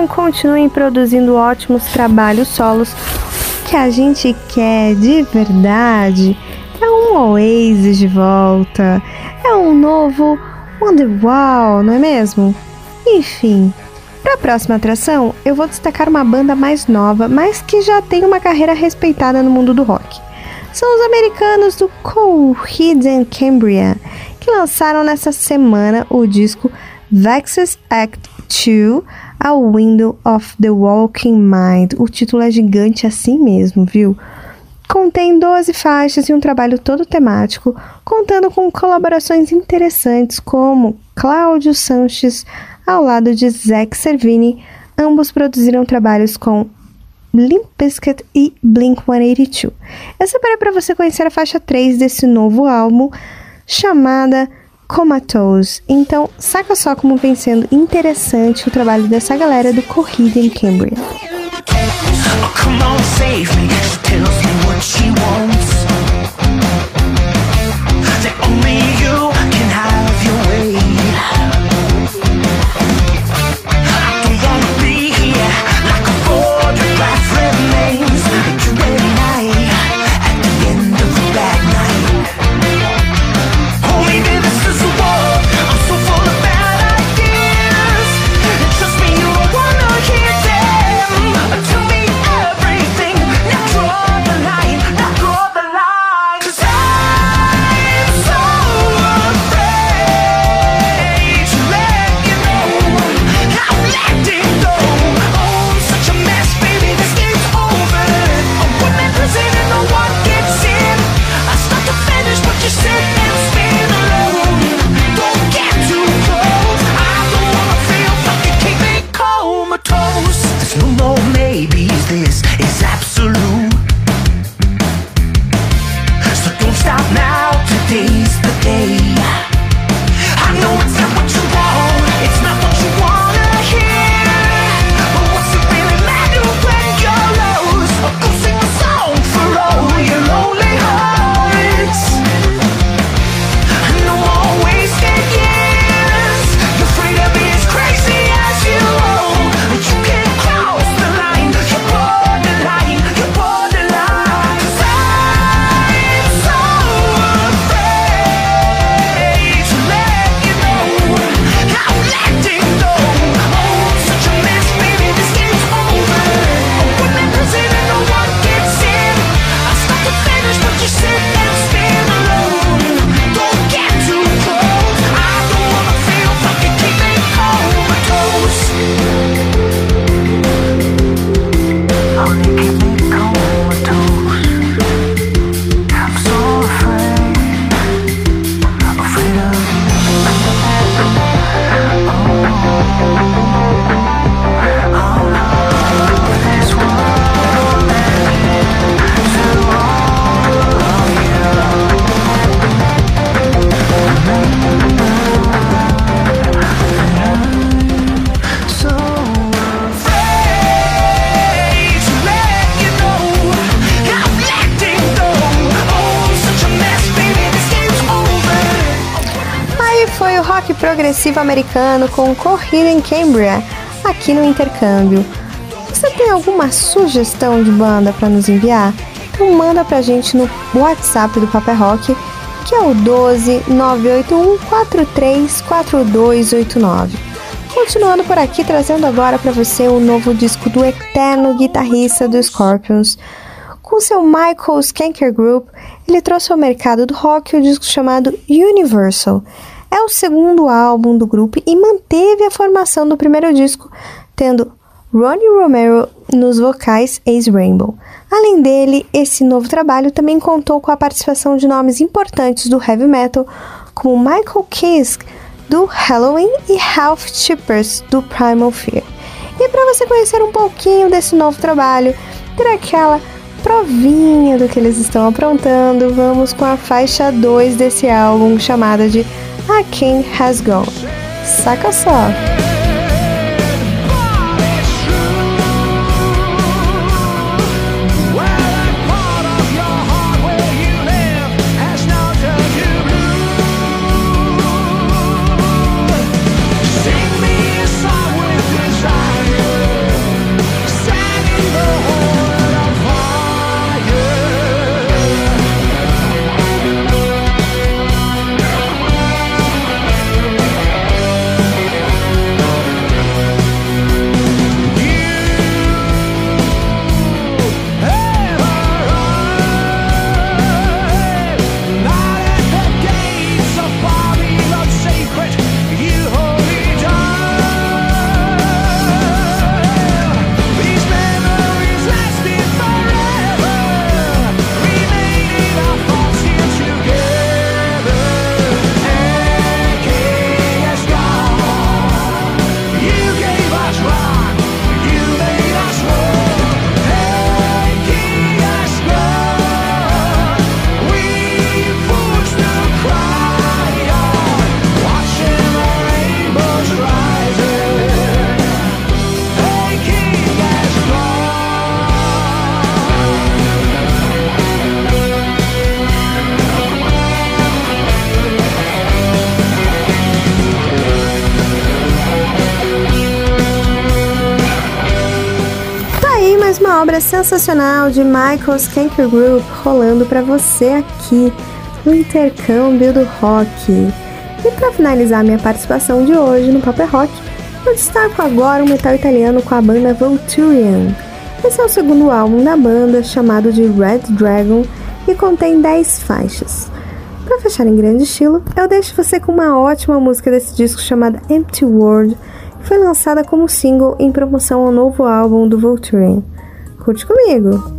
continuem produzindo ótimos trabalhos solos, o que a gente quer de verdade é um Oasis de volta, é um novo Wonderwall, não é mesmo? Enfim, para a próxima atração, eu vou destacar uma banda mais nova, mas que já tem uma carreira respeitada no mundo do rock. São os americanos do Coheed and Cambria, que lançaram nessa semana o disco Vexus Act 2 A Window of the Walking Mind. O título é gigante assim mesmo, viu? Contém 12 faixas e um trabalho todo temático, contando com colaborações interessantes como Cláudio Sanches ao lado de Zack Servini. Ambos produziram trabalhos com Limp Bizkit e Blink-182. Eu separei para você conhecer a faixa 3 desse novo álbum, chamada Comatose. Então, saca só como vem sendo interessante o trabalho dessa galera do Coheed and Cambria. Oh, americano com Corrida em Cambria, aqui no intercâmbio. Você tem alguma sugestão de banda para nos enviar? Então manda pra gente no WhatsApp do Paper Rock, que é o 12 981 43 4289. Continuando por aqui, trazendo agora para você o novo disco do eterno guitarrista do Scorpions. Com seu Michael Skanker Group, ele trouxe ao mercado do rock o disco chamado Universal. Segundo álbum do grupo e manteve a formação do primeiro disco, tendo Ronnie Romero nos vocais Ace Rainbow. Além dele, esse novo trabalho também contou com a participação de nomes importantes do heavy metal, como Michael Kiske, do Halloween, e Ralph Chippers, do Primal Fear. E para você conhecer um pouquinho desse novo trabalho, ter aquela provinha do que eles estão aprontando, vamos com a faixa 2 desse álbum, chamada de A King Has Gone. Saca só! Sensacional de Michael Skanker Group rolando pra você aqui no intercâmbio do rock. E para finalizar minha participação de hoje no Paper Rock, eu destaco agora um metal italiano com a banda Volturian. Esse é o segundo álbum da banda, chamado de Red Dragon, e contém 10 faixas. Para fechar em grande estilo, eu deixo você com uma ótima música desse disco chamada Empty World, que foi lançada como single em promoção ao novo álbum do Volturian. Curte comigo!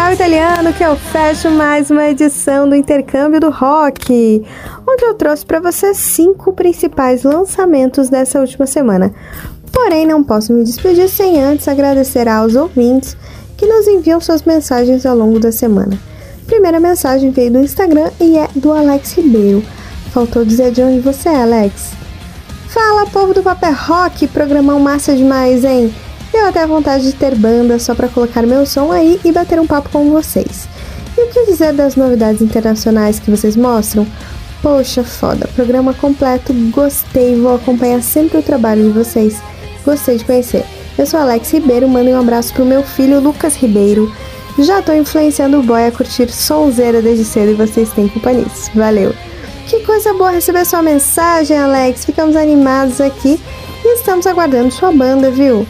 Metal italiano que eu fecho mais uma edição do Intercâmbio do Rock, onde eu trouxe para você cinco principais lançamentos dessa última semana. Porém, não posso me despedir sem antes agradecer aos ouvintes que nos enviam suas mensagens ao longo da semana. Primeira mensagem veio do Instagram e é do Alex Ribeiro. Faltou dizer de onde você é, Alex. Fala, povo do Papel Rock, programão massa demais, hein? Deu até vontade de ter banda só para colocar meu som aí e bater um papo com vocês. E o que dizer das novidades internacionais que vocês mostram? Poxa, foda, programa completo, gostei, vou acompanhar sempre o trabalho de vocês. Gostei de conhecer. Eu sou Alex Ribeiro, mando um abraço pro meu filho Lucas Ribeiro. Já tô influenciando o boy a curtir sonzeira desde cedo e vocês têm nisso. Valeu! Que coisa boa receber sua mensagem, Alex. Ficamos animados aqui e estamos aguardando sua banda, viu?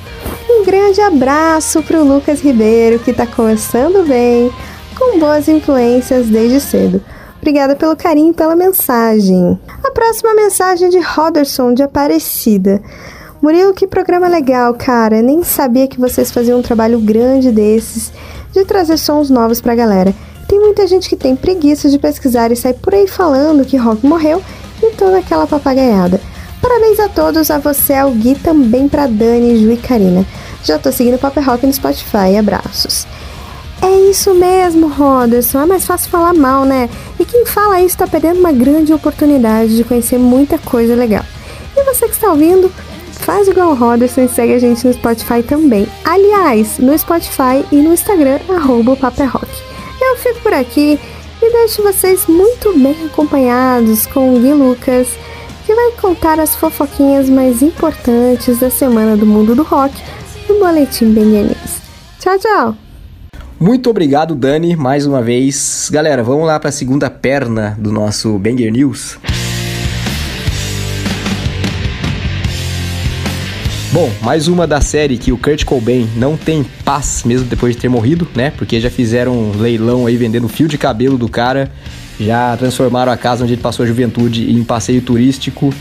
Um grande abraço pro Lucas Ribeiro, que tá começando bem, com boas influências desde cedo. Obrigada pelo carinho e pela mensagem. A próxima mensagem é de Roderson, de Aparecida. Murilo, que programa legal, cara. Nem sabia que vocês faziam um trabalho grande desses, de trazer sons novos pra galera. Tem muita gente que tem preguiça de pesquisar e sai por aí falando que rock morreu e toda aquela papagaiada. Parabéns a todos, a você, ao Gui, também pra Dani, Ju e Karina. Já tô seguindo Pop Rock no Spotify, abraços. É isso mesmo, Roderson. É mais fácil falar mal, né? E quem fala isso tá perdendo uma grande oportunidade de conhecer muita coisa legal. E você que está ouvindo, faz igual o Roderson e segue a gente no Spotify também. Aliás, no Spotify e no Instagram, arroba o Papo é Rock. Eu fico por aqui e deixo vocês muito bem acompanhados com o Gui Lucas, que vai contar as fofoquinhas mais importantes da semana do mundo do rock no Boletim Benja News. Tchau, tchau! Muito obrigado, Dani, mais uma vez. Galera, vamos lá para a segunda perna do nosso Banger News. Bom, mais uma da série que o Kurt Cobain não tem paz mesmo depois de ter morrido, né? Porque já fizeram um leilão aí vendendo fio de cabelo do cara, já transformaram a casa onde ele passou a juventude em passeio turístico.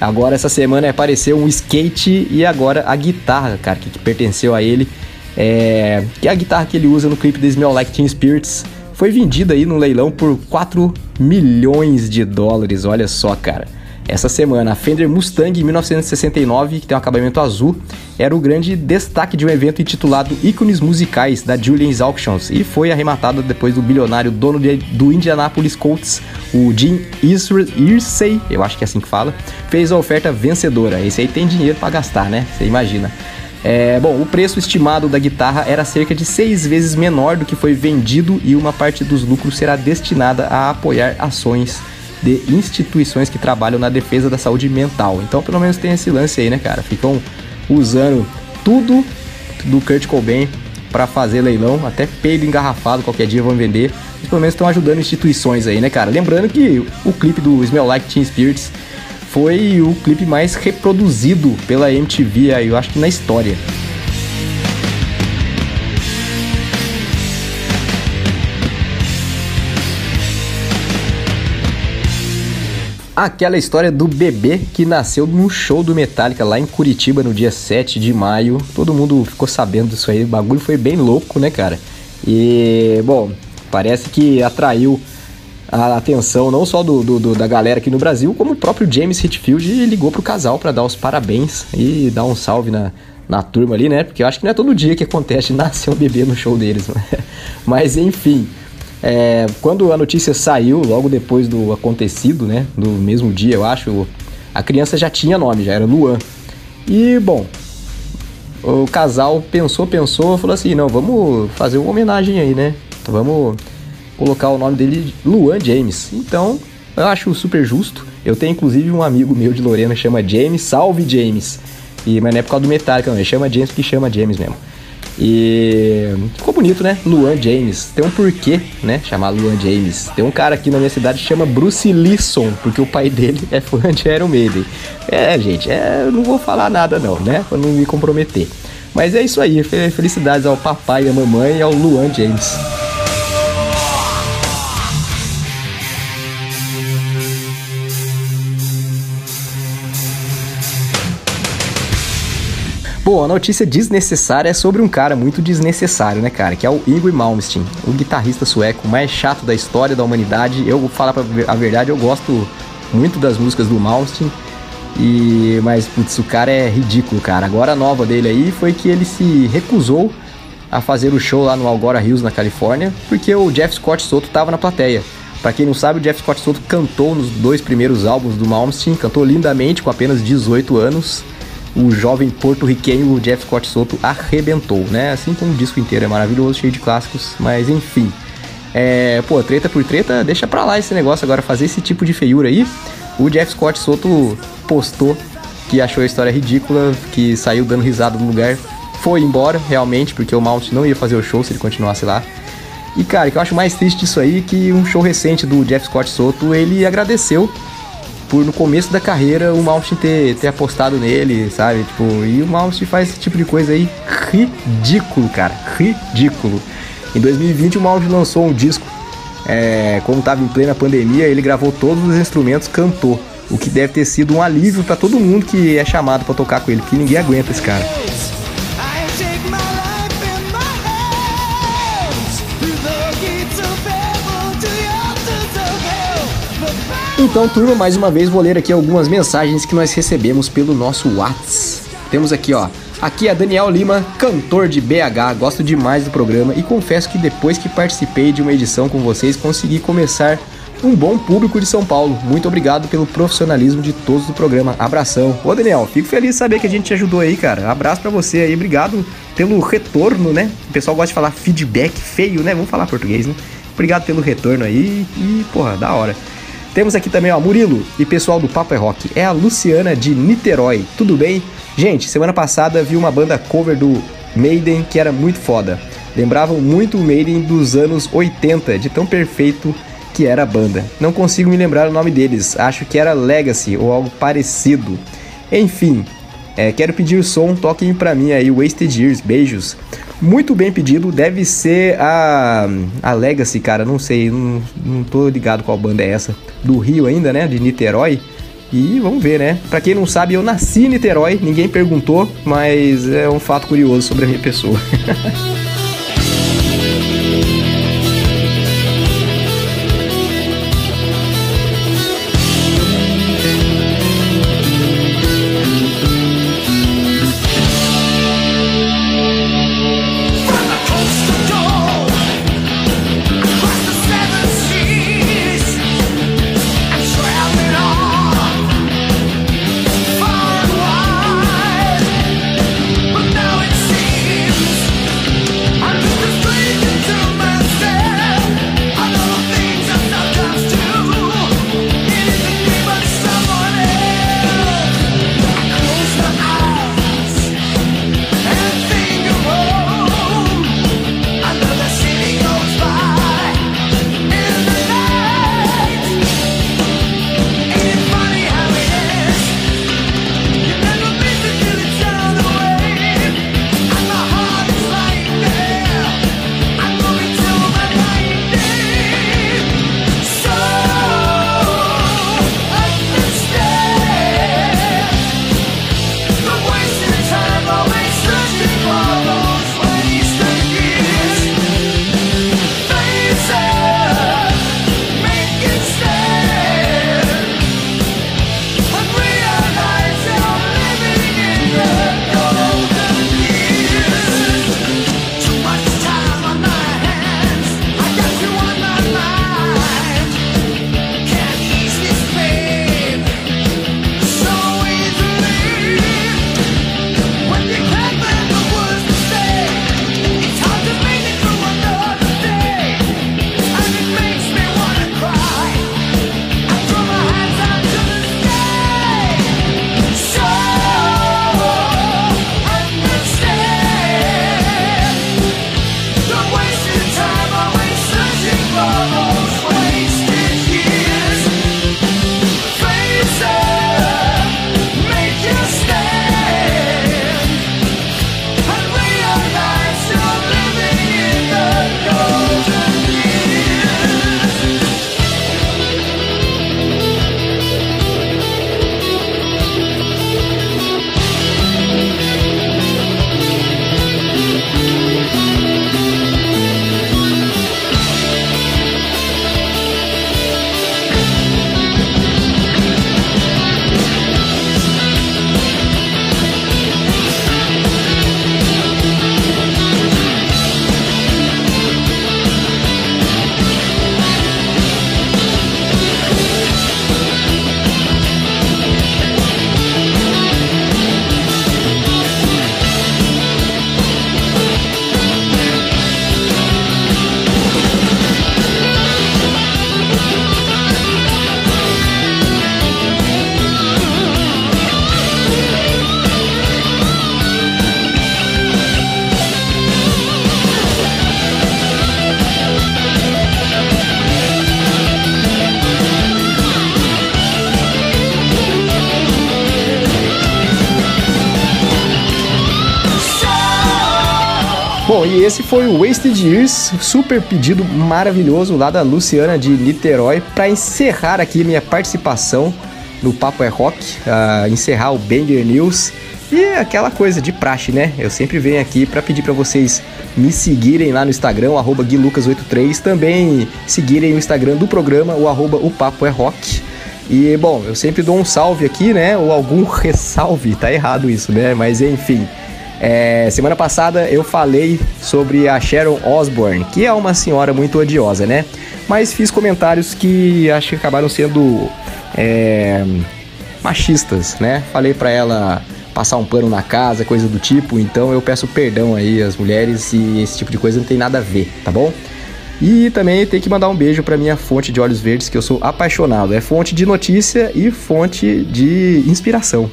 Agora essa semana apareceu um skate e agora a guitarra, cara, que, que pertenceu a ele, é, que é a guitarra que ele usa no clipe do Smell Like Teen Spirits, foi vendida aí no leilão por 4 milhões de dólares, olha só, cara. Essa semana, a Fender Mustang 1969, que tem um acabamento azul, era o grande destaque de um evento intitulado Ícones Musicais da Julian's Auctions e foi arrematada depois do bilionário dono de- do Indianapolis Colts, o Jim Irsay, eu acho que é assim que fala, fez a oferta vencedora. Esse aí tem dinheiro pra gastar, né? Você imagina. É, bom, o preço estimado da guitarra era cerca de seis vezes menor do que foi vendido e uma parte dos lucros será destinada a apoiar ações de instituições que trabalham na defesa da saúde mental. Então, pelo menos tem esse lance aí, né, cara? Ficam usando tudo do Kurt Cobain para fazer leilão, até peido engarrafado qualquer dia vão vender. Mas pelo menos estão ajudando instituições aí, né, cara? Lembrando que o clipe do Smell Like Teen Spirits foi o clipe mais reproduzido pela MTV aí, eu acho que na história. Aquela história do bebê que nasceu no show do Metallica lá em Curitiba no dia 7 de maio. Todo mundo ficou sabendo disso aí. O bagulho foi bem louco, né, cara? E, bom, parece que atraiu a atenção não só do, do- do- da galera aqui no Brasil, como o próprio James Hetfield ligou pro casal para dar os parabéns e dar um salve na, na turma ali, né? Porque eu acho que não é todo dia que acontece nascer um bebê no show deles. né? Mas enfim, é, quando a notícia saiu, logo depois do acontecido, né? No mesmo dia, eu acho, a criança já tinha nome, já era Luan. E, bom, o casal pensou, pensou, falou assim: não, vamos fazer uma homenagem aí, né? Vamos colocar o nome dele de Luan James. Então, eu acho super justo. Eu tenho inclusive um amigo meu de Lorena chama James, salve James. E, mas não é por causa do Metallica, não. Ele chama James porque chama James mesmo. E ficou bonito, né? Luan James. Tem um porquê, né? Chamar Luan James. Tem um cara aqui na minha cidade que chama Bruce Lisson, porque o pai dele é fã de Iron Maiden. É, gente, é, não vou falar nada não, né? Pra não me comprometer. Mas é isso aí. Fe- Felicidades ao papai à mamãe e ao Luan James. Bom, a notícia desnecessária é sobre um cara muito desnecessário, né, cara? Que é o Ingrid Malmsteen, o guitarrista sueco mais chato da história da humanidade. Eu vou falar a verdade, eu gosto muito das músicas do Malmsteen. E, mas, putz, o cara é ridículo, cara. Agora a nova dele aí foi que ele se recusou a fazer o show lá no Algora Hills, na Califórnia, porque o Jeff Scott Soto tava na plateia. Pra quem não sabe, o Jeff Scott Soto cantou nos dois primeiros álbuns do Malmsteen, cantou lindamente com apenas 18 anos. O jovem porto-riquenho Jeff Scott Soto arrebentou, né? Assim como o disco inteiro é maravilhoso, cheio de clássicos, mas enfim. É, pô, treta por treta, deixa pra lá esse negócio agora, fazer esse tipo de feiura aí. O Jeff Scott Soto postou que achou a história ridícula, que saiu dando risada no lugar, foi embora realmente, porque o Mount não ia fazer o show se ele continuasse lá. E cara, o que eu acho mais triste disso aí é que um show recente do Jeff Scott Soto, ele agradeceu por no começo da carreira o Malmsteen ter, ter apostado nele, sabe? Tipo, e o Malmsteen faz esse tipo de coisa aí ridículo, cara, ridículo. Em 2020 o Malmsteen lançou um disco, é, como tava em plena pandemia, ele gravou todos os instrumentos, cantou. O que deve ter sido um alívio pra todo mundo que é chamado pra tocar com ele, porque ninguém aguenta esse cara. Então, turma, mais uma vez vou ler aqui algumas mensagens que nós recebemos pelo nosso Whats. Temos aqui, ó. Aqui é Daniel Lima, cantor de BH, gosto demais do programa e confesso que depois que participei de uma edição com vocês, consegui começar um bom público de São Paulo. Muito obrigado pelo profissionalismo de todos do programa. Abração. Ô Daniel, fico feliz de saber que a gente te ajudou aí, cara. Abraço pra você aí, obrigado pelo retorno, né? O pessoal gosta de falar feedback feio, né? Vamos falar português, né? Obrigado pelo retorno aí e, porra, da hora. Temos aqui também, ó, Murilo e pessoal do Papo é Rock. É a Luciana de Niterói. Tudo bem? Gente, semana passada vi uma banda cover do Maiden que era muito foda. Lembravam muito o Maiden dos anos 80, de tão perfeito que era a banda. Não consigo me lembrar o nome deles. Acho que era Legacy ou algo parecido. Enfim, é, quero pedir o som, toquem pra mim aí, Wasted Years, beijos. Muito bem pedido, deve ser a, a Legacy, cara, não sei, não, não tô ligado qual banda é essa. Do Rio ainda, né, de Niterói. E vamos ver, né? Pra quem não sabe, eu nasci em Niterói, ninguém perguntou, mas é um fato curioso sobre a minha pessoa. Bom, e esse foi o Wasted Years, super pedido maravilhoso lá da Luciana de Niterói, para encerrar aqui minha participação no Papo é Rock, uh, encerrar o Banger News. E é aquela coisa de praxe, né? Eu sempre venho aqui para pedir para vocês me seguirem lá no Instagram, o arroba guilucas83, também seguirem o Instagram do programa, o arroba o Papo é Rock. E, bom, eu sempre dou um salve aqui, né? Ou algum ressalve, tá errado isso, né? Mas, enfim... É, semana passada eu falei sobre a Sharon Osbourne, que é uma senhora muito odiosa, né? Mas fiz comentários que acho que acabaram sendo é, machistas, né? Falei pra ela passar um pano na casa, coisa do tipo, então eu peço perdão aí às mulheres e esse tipo de coisa não tem nada a ver, tá bom? E também tem que mandar um beijo para minha fonte de olhos verdes, que eu sou apaixonado. É fonte de notícia e fonte de inspiração.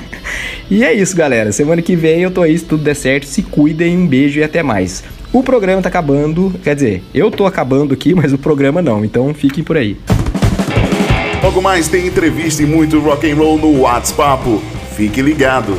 e é isso, galera. Semana que vem eu tô aí, se tudo der certo. Se cuidem, um beijo e até mais. O programa tá acabando, quer dizer, eu tô acabando aqui, mas o programa não, então fiquem por aí. Logo mais tem entrevista e muito rock and roll no WhatsApp. Fique ligado.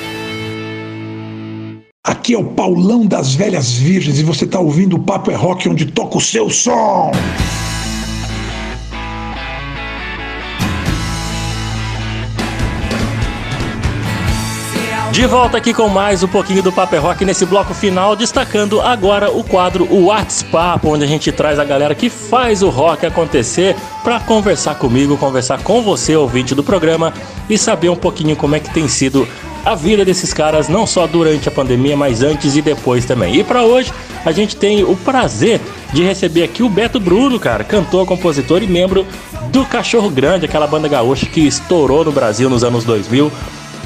Aqui é o Paulão das Velhas Virgens e você está ouvindo o Papo é Rock onde toca o seu som. De volta aqui com mais um pouquinho do Paper Rock nesse bloco final, destacando agora o quadro o WhatsApp, onde a gente traz a galera que faz o rock acontecer para conversar comigo, conversar com você, ouvinte do programa, e saber um pouquinho como é que tem sido a vida desses caras, não só durante a pandemia, mas antes e depois também. E para hoje, a gente tem o prazer de receber aqui o Beto Bruno, cara, cantor, compositor e membro do Cachorro Grande, aquela banda gaúcha que estourou no Brasil nos anos 2000.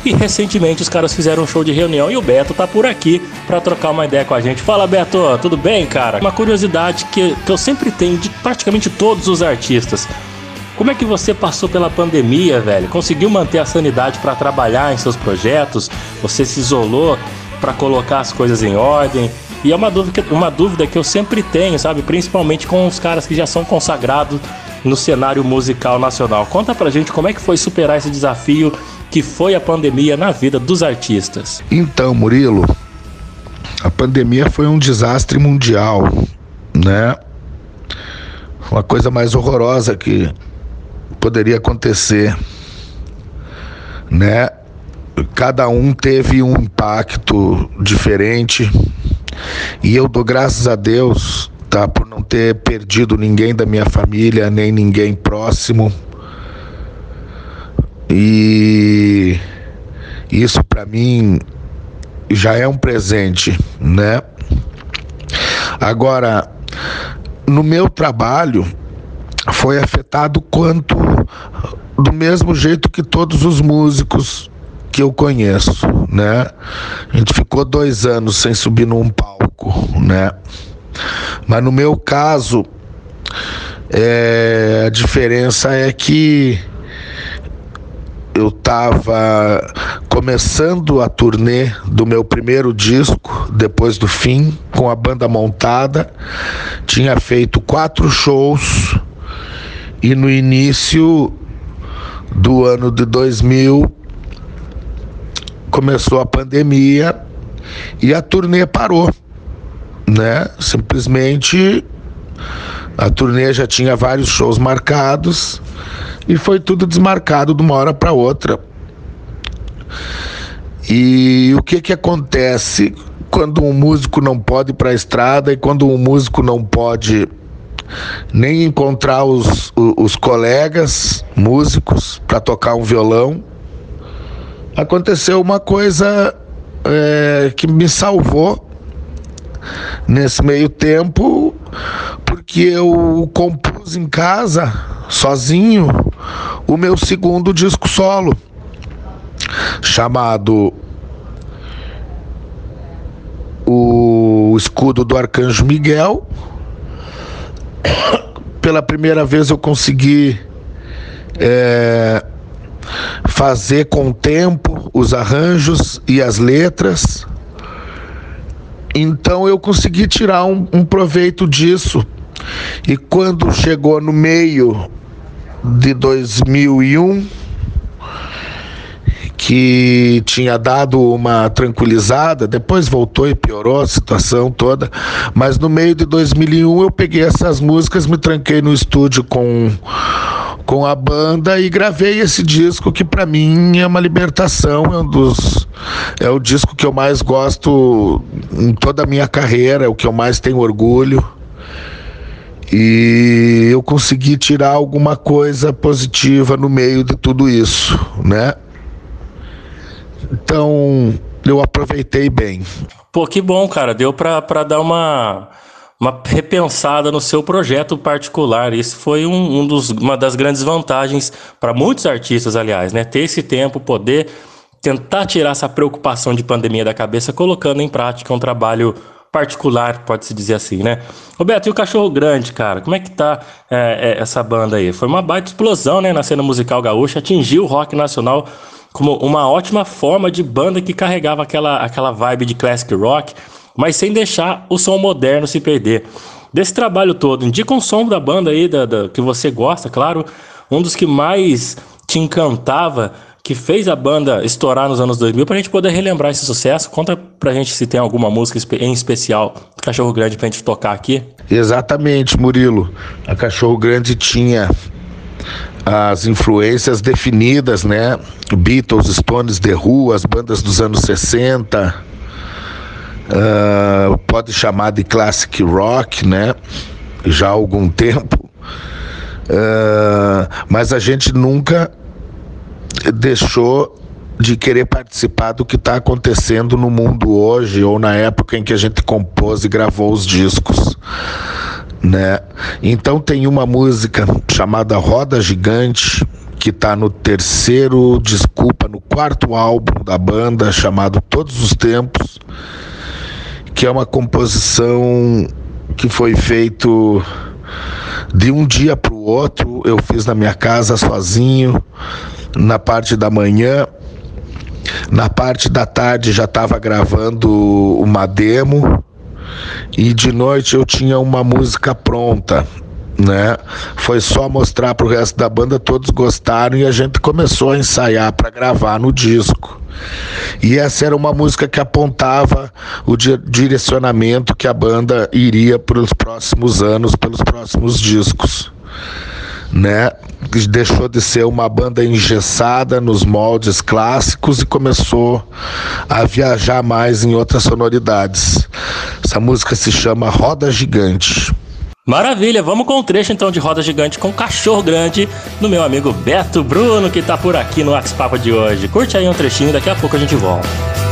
E recentemente os caras fizeram um show de reunião e o Beto tá por aqui para trocar uma ideia com a gente. Fala, Beto, tudo bem, cara? Uma curiosidade que, que eu sempre tenho de praticamente todos os artistas. Como é que você passou pela pandemia, velho? Conseguiu manter a sanidade para trabalhar em seus projetos? Você se isolou para colocar as coisas em ordem? E é uma dúvida, uma dúvida que eu sempre tenho, sabe? Principalmente com os caras que já são consagrados no cenário musical nacional. Conta pra gente como é que foi superar esse desafio que foi a pandemia na vida dos artistas. Então, Murilo, a pandemia foi um desastre mundial, né? Uma coisa mais horrorosa que poderia acontecer, né? Cada um teve um impacto diferente e eu dou graças a Deus, tá, por não ter perdido ninguém da minha família, nem ninguém próximo. E isso para mim já é um presente, né? Agora, no meu trabalho foi afetado quanto do mesmo jeito que todos os músicos que eu conheço, né? A gente ficou dois anos sem subir num palco, né? Mas no meu caso, é, a diferença é que eu estava começando a turnê do meu primeiro disco, depois do fim, com a banda montada. Tinha feito quatro shows e no início do ano de 2000 começou a pandemia e a turnê parou, né? Simplesmente A turnê já tinha vários shows marcados e foi tudo desmarcado de uma hora para outra. E o que que acontece quando um músico não pode ir para a estrada e quando um músico não pode nem encontrar os, os colegas músicos para tocar um violão? Aconteceu uma coisa é, que me salvou nesse meio tempo, porque eu compus em casa, sozinho, o meu segundo disco solo, chamado O Escudo do Arcanjo Miguel. Pela primeira vez eu consegui é, fazer com o tempo os arranjos e as letras. Então eu consegui tirar um, um proveito disso. E quando chegou no meio de 2001, que tinha dado uma tranquilizada, depois voltou e piorou a situação toda, mas no meio de 2001 eu peguei essas músicas, me tranquei no estúdio com com a banda e gravei esse disco que para mim é uma libertação, é um dos é o disco que eu mais gosto em toda a minha carreira, é o que eu mais tenho orgulho. E eu consegui tirar alguma coisa positiva no meio de tudo isso, né? Então, eu aproveitei bem. Pô, que bom, cara. Deu pra dar uma, uma repensada no seu projeto particular. Isso foi um, um dos, uma das grandes vantagens para muitos artistas, aliás, né? Ter esse tempo, poder tentar tirar essa preocupação de pandemia da cabeça, colocando em prática um trabalho particular, pode-se dizer assim, né? Roberto, e o Cachorro Grande, cara? Como é que tá é, é, essa banda aí? Foi uma baita explosão, né, na cena musical gaúcha, atingiu o rock nacional como uma ótima forma de banda que carregava aquela, aquela vibe de classic rock, mas sem deixar o som moderno se perder. Desse trabalho todo, indica um som da banda aí, da, da- que você gosta, claro, um dos que mais te encantava, que fez a banda estourar nos anos 2000, pra gente poder relembrar esse sucesso. Conta pra gente se tem alguma música em especial do Cachorro Grande pra gente tocar aqui. Exatamente, Murilo. A Cachorro Grande tinha as influências definidas, né? Beatles, Stones, The Who, as bandas dos anos 60. ah, pode chamar de classic rock, né? Já há algum tempo. Ah, mas a gente nunca deixou de querer participar do que está acontecendo no mundo hoje ou na época em que a gente compôs e gravou os discos, né? Então tem uma música chamada Roda Gigante que está no terceiro, desculpa, no quarto álbum da banda chamado Todos os Tempos, que é uma composição que foi feito de um dia para o outro. Eu fiz na minha casa sozinho, na parte da manhã. Na parte da tarde já estava gravando uma demo e de noite eu tinha uma música pronta, né? Foi só mostrar pro resto da banda, todos gostaram e a gente começou a ensaiar para gravar no disco. E essa era uma música que apontava o di- direcionamento que a banda iria pelos próximos anos, pelos próximos discos, né? Deixou de ser uma banda engessada nos moldes clássicos e começou a viajar mais em outras sonoridades. Essa música se chama Roda Gigante. Maravilha, vamos com um trecho então de Roda Gigante com Cachorro Grande do meu amigo Beto Bruno, que tá por aqui no WhatsApp de hoje. Curte aí um trechinho, daqui a pouco a gente volta.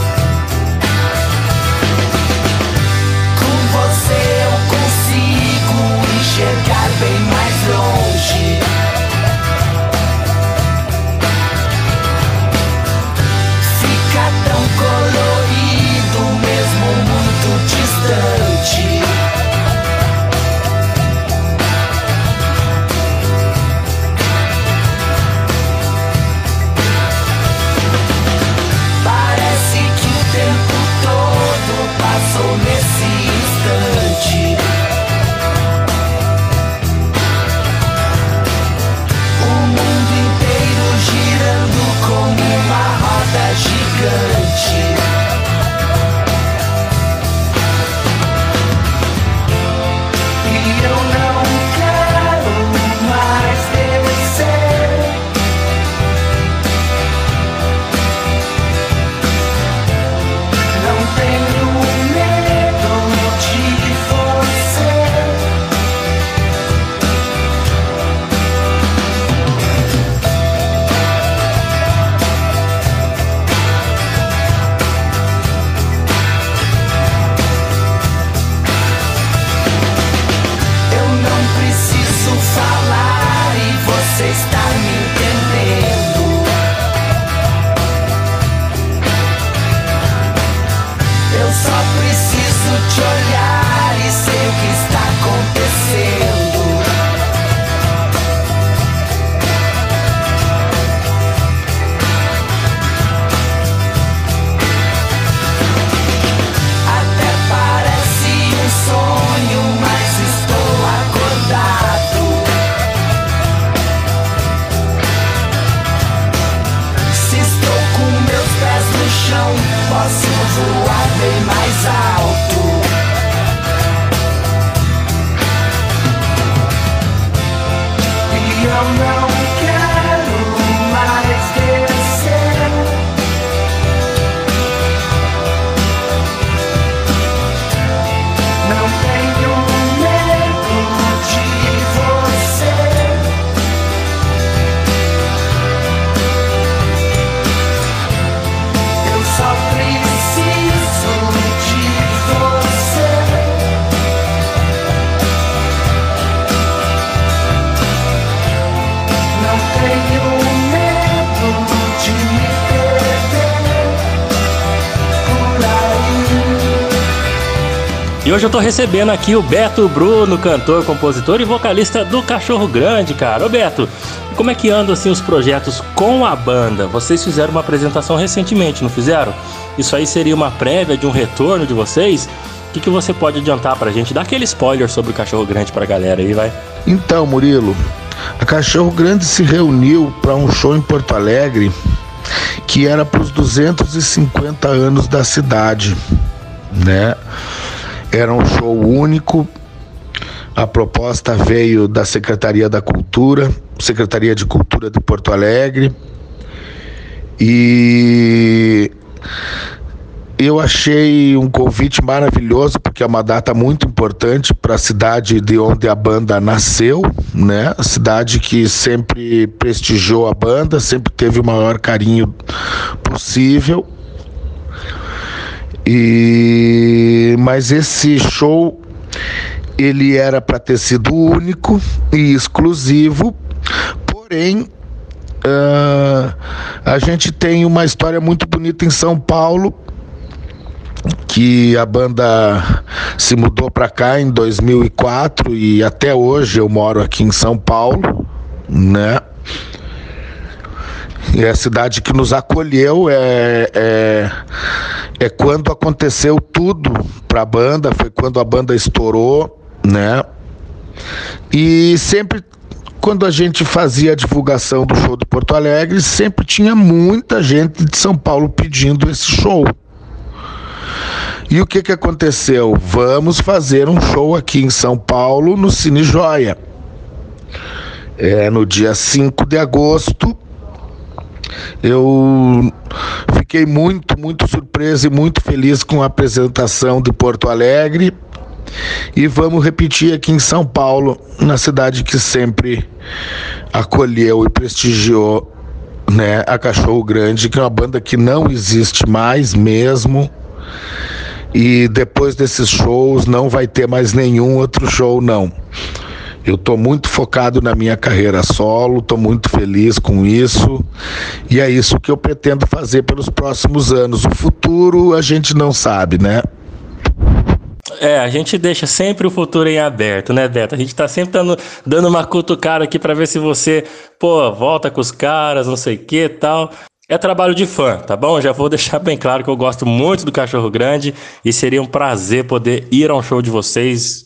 Hoje eu tô recebendo aqui o Beto Bruno, cantor, compositor e vocalista do Cachorro Grande, cara. Ô Beto, como é que andam assim os projetos com a banda? Vocês fizeram uma apresentação recentemente, não fizeram? Isso aí seria uma prévia de um retorno de vocês? O que, que você pode adiantar pra gente? Dá aquele spoiler sobre o Cachorro Grande pra galera aí, vai. Então, Murilo, a Cachorro Grande se reuniu para um show em Porto Alegre que era para os 250 anos da cidade, né? Era um show único. A proposta veio da Secretaria da Cultura, Secretaria de Cultura de Porto Alegre. E eu achei um convite maravilhoso, porque é uma data muito importante para a cidade de onde a banda nasceu, né? A cidade que sempre prestigiou a banda, sempre teve o maior carinho possível. E mas esse show ele era para ter sido único e exclusivo, porém ah, a gente tem uma história muito bonita em São Paulo que a banda se mudou para cá em 2004 e até hoje eu moro aqui em São Paulo, né? E a cidade que nos acolheu é, é, é quando aconteceu tudo para a banda, foi quando a banda estourou, né? E sempre quando a gente fazia a divulgação do show de Porto Alegre, sempre tinha muita gente de São Paulo pedindo esse show. E o que que aconteceu? Vamos fazer um show aqui em São Paulo no Cine Joia. É no dia 5 de agosto. Eu fiquei muito, muito surpreso e muito feliz com a apresentação de Porto Alegre. E vamos repetir aqui em São Paulo, na cidade que sempre acolheu e prestigiou né, a Cachorro Grande, que é uma banda que não existe mais mesmo. E depois desses shows não vai ter mais nenhum outro show, não. Eu tô muito focado na minha carreira solo, tô muito feliz com isso. E é isso que eu pretendo fazer pelos próximos anos. O futuro a gente não sabe, né? É, a gente deixa sempre o futuro em aberto, né, Beto? A gente tá sempre dando, dando uma cutucada aqui pra ver se você, pô, volta com os caras, não sei o que tal. É trabalho de fã, tá bom? Já vou deixar bem claro que eu gosto muito do Cachorro Grande e seria um prazer poder ir a um show de vocês,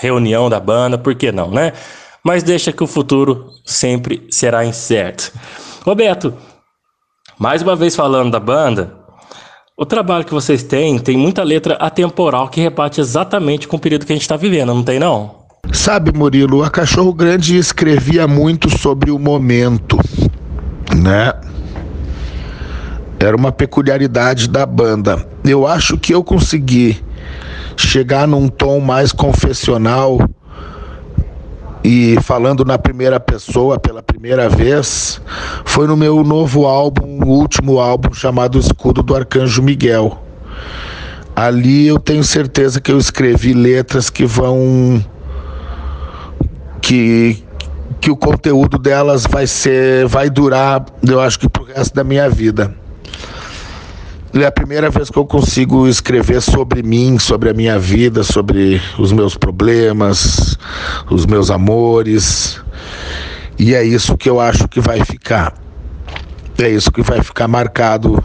reunião da banda, por que não, né? Mas deixa que o futuro sempre será incerto. Roberto, mais uma vez falando da banda, o trabalho que vocês têm tem muita letra atemporal que rebate exatamente com o período que a gente está vivendo, não tem não? Sabe, Murilo, a Cachorro Grande escrevia muito sobre o momento, né? Era uma peculiaridade da banda. Eu acho que eu consegui chegar num tom mais confessional e falando na primeira pessoa pela primeira vez foi no meu novo álbum, o último álbum chamado Escudo do Arcanjo Miguel. Ali eu tenho certeza que eu escrevi letras que vão que que o conteúdo delas vai ser, vai durar, eu acho que pro resto da minha vida. É a primeira vez que eu consigo escrever sobre mim, sobre a minha vida, sobre os meus problemas, os meus amores. E é isso que eu acho que vai ficar. É isso que vai ficar marcado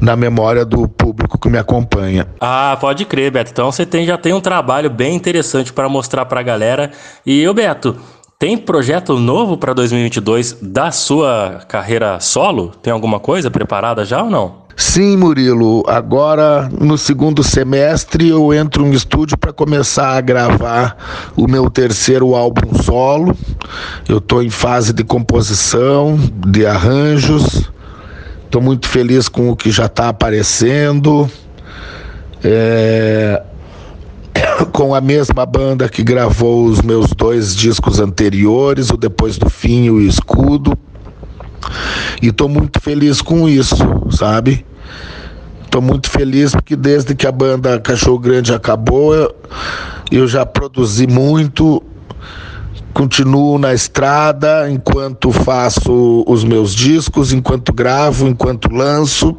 na memória do público que me acompanha. Ah, pode crer, Beto. Então você tem, já tem um trabalho bem interessante para mostrar pra galera. E o Beto, tem projeto novo para 2022 da sua carreira solo? Tem alguma coisa preparada já ou não? Sim, Murilo. Agora, no segundo semestre, eu entro no estúdio para começar a gravar o meu terceiro álbum solo. Eu estou em fase de composição, de arranjos. Estou muito feliz com o que já está aparecendo. É, Com a mesma banda que gravou os meus dois discos anteriores, o Depois do Fim e o Escudo. E estou muito feliz com isso, sabe? Estou muito feliz porque desde que a banda Cachorro Grande acabou, eu, eu já produzi muito, continuo na estrada enquanto faço os meus discos, enquanto gravo, enquanto lanço.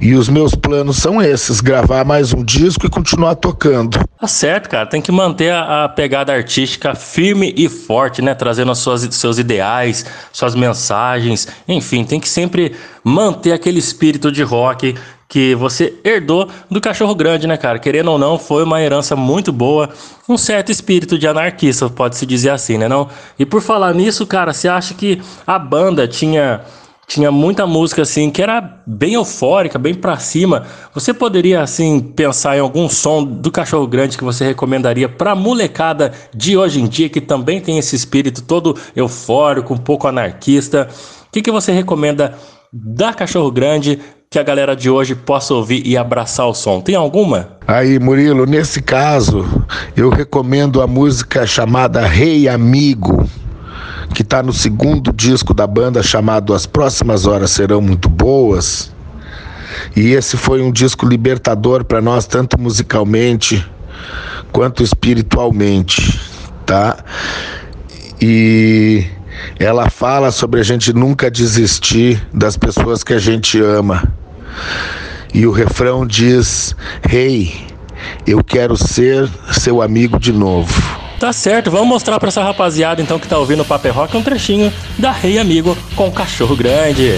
E os meus planos são esses: gravar mais um disco e continuar tocando. Tá certo, cara. Tem que manter a, a pegada artística firme e forte, né? Trazendo as suas, seus ideais, suas mensagens. Enfim, tem que sempre manter aquele espírito de rock que você herdou do Cachorro Grande, né, cara? Querendo ou não, foi uma herança muito boa, um certo espírito de anarquista, pode-se dizer assim, né, não? E por falar nisso, cara, você acha que a banda tinha tinha muita música assim que era bem eufórica, bem pra cima. Você poderia assim pensar em algum som do Cachorro Grande que você recomendaria pra molecada de hoje em dia que também tem esse espírito todo eufórico, um pouco anarquista? O que, que você recomenda da Cachorro Grande que a galera de hoje possa ouvir e abraçar o som? Tem alguma? Aí, Murilo, nesse caso, eu recomendo a música chamada Rei Amigo, que está no segundo disco da banda chamado As Próximas Horas Serão Muito Boas. E esse foi um disco libertador para nós, tanto musicalmente quanto espiritualmente, tá? E ela fala sobre a gente nunca desistir das pessoas que a gente ama. E o refrão diz: Rei, eu quero ser seu amigo de novo. Tá certo, vamos mostrar pra essa rapaziada então que tá ouvindo o Paper Rock um trechinho da Rei Amigo com o Cachorro Grande.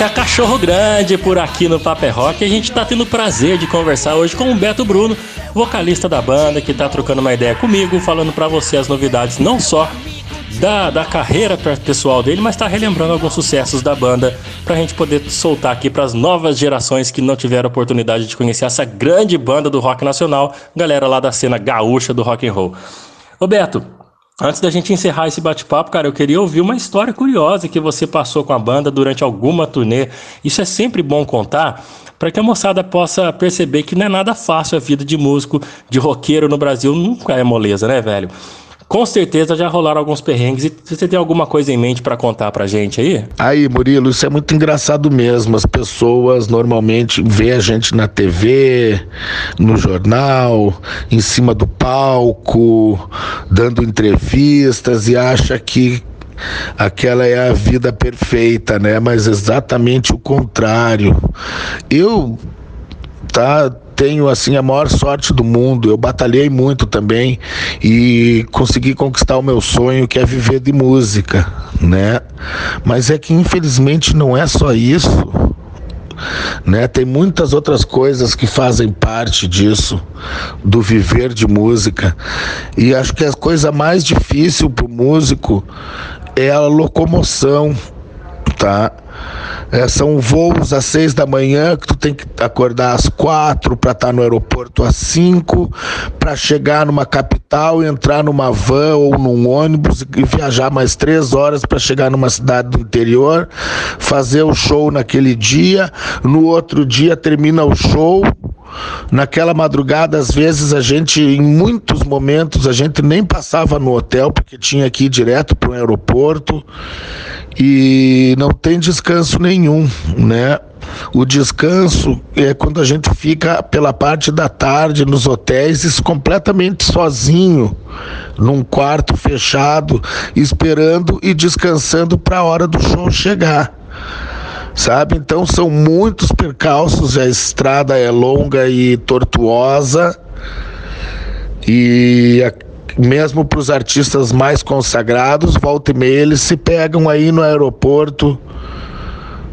Essa é a Cachorro Grande por aqui no Paper Rock e a gente tá tendo o prazer de conversar hoje com o Beto Bruno, vocalista da banda, que tá trocando uma ideia comigo, falando pra você as novidades não só da, da carreira pe- pessoal dele, mas tá relembrando alguns sucessos da banda pra gente poder soltar aqui pras novas gerações que não tiveram oportunidade de conhecer essa grande banda do rock nacional, galera lá da cena gaúcha do rock and roll. Ô Beto, Antes da gente encerrar esse bate-papo, cara, eu queria ouvir uma história curiosa que você passou com a banda durante alguma turnê. Isso é sempre bom contar para que a moçada possa perceber que não é nada fácil a vida de músico, de roqueiro no Brasil, nunca é moleza, né, velho? Com certeza já rolaram alguns perrengues e você tem alguma coisa em mente para contar pra gente aí? Aí, Murilo, isso é muito engraçado mesmo. As pessoas normalmente vê a gente na TV, no jornal, em cima do palco, dando entrevistas e acha que aquela é a vida perfeita, né? Mas exatamente o contrário. Eu tá tenho assim a maior sorte do mundo. Eu batalhei muito também e consegui conquistar o meu sonho, que é viver de música, né? Mas é que infelizmente não é só isso. Né? Tem muitas outras coisas que fazem parte disso, do viver de música. E acho que a coisa mais difícil para o músico é a locomoção, tá? É, são voos às seis da manhã que tu tem que acordar às quatro para estar no aeroporto às cinco, para chegar numa capital, entrar numa van ou num ônibus e viajar mais três horas para chegar numa cidade do interior, fazer o show naquele dia, no outro dia termina o show. Naquela madrugada, às vezes a gente, em muitos momentos, a gente nem passava no hotel porque tinha que ir direto para o aeroporto e não tem descanso nenhum, né? O descanso é quando a gente fica pela parte da tarde nos hotéis isso completamente sozinho, num quarto fechado, esperando e descansando para a hora do show chegar. Sabe? Então são muitos percalços, a estrada é longa e tortuosa. E a- mesmo para os artistas mais consagrados, volta e meia eles se pegam aí no aeroporto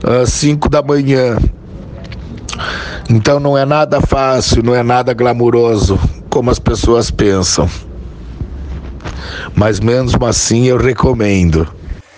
às 5 da manhã. Então não é nada fácil, não é nada glamuroso, como as pessoas pensam. Mas mesmo assim eu recomendo.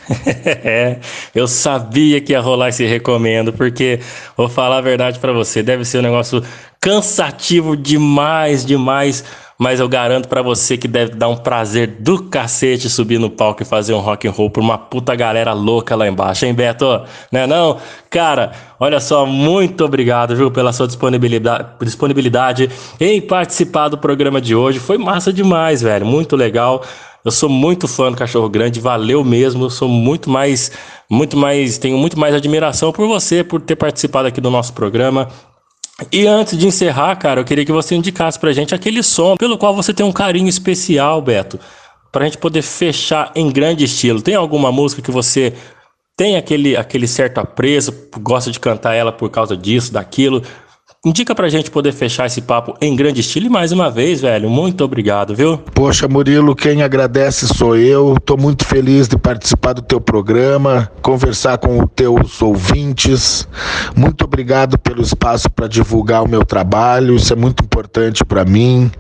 É, eu sabia que ia rolar esse recomendo, porque vou falar a verdade pra você, deve ser um negócio cansativo demais, demais, mas eu garanto pra você que deve dar um prazer do cacete subir no palco e fazer um rock and roll por uma puta galera louca lá embaixo, hein, Beto? Né não? Cara, olha só, muito obrigado, viu, pela sua disponibilidade, disponibilidade em participar do programa de hoje. Foi massa demais, velho, muito legal. Eu sou muito fã do Cachorro Grande, valeu mesmo. Eu sou muito mais, muito mais, tenho muito mais admiração por você, por ter participado aqui do nosso programa. E antes de encerrar, cara, eu queria que você indicasse pra gente aquele som pelo qual você tem um carinho especial, Beto, pra gente poder fechar em grande estilo. Tem alguma música que você tem aquele, aquele certo apreço, gosta de cantar ela por causa disso, daquilo? Indica pra gente poder fechar esse papo em grande estilo. E mais uma vez, velho, muito obrigado, viu? Poxa, Murilo, quem agradece sou eu. Estou muito feliz de participar do teu programa, conversar com os teus ouvintes. Muito obrigado pelo espaço para divulgar o meu trabalho. Isso é muito importante para mim.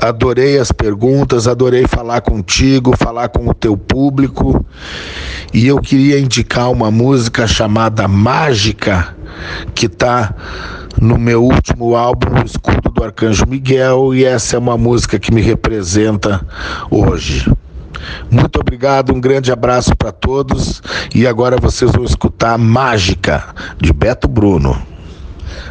Adorei as perguntas, adorei falar contigo, falar com o teu público. E eu queria indicar uma música chamada Mágica, que está no meu último álbum, O Escudo do Arcanjo Miguel, e essa é uma música que me representa hoje. Muito obrigado, um grande abraço para todos. E agora vocês vão escutar Mágica, de Beto Bruno.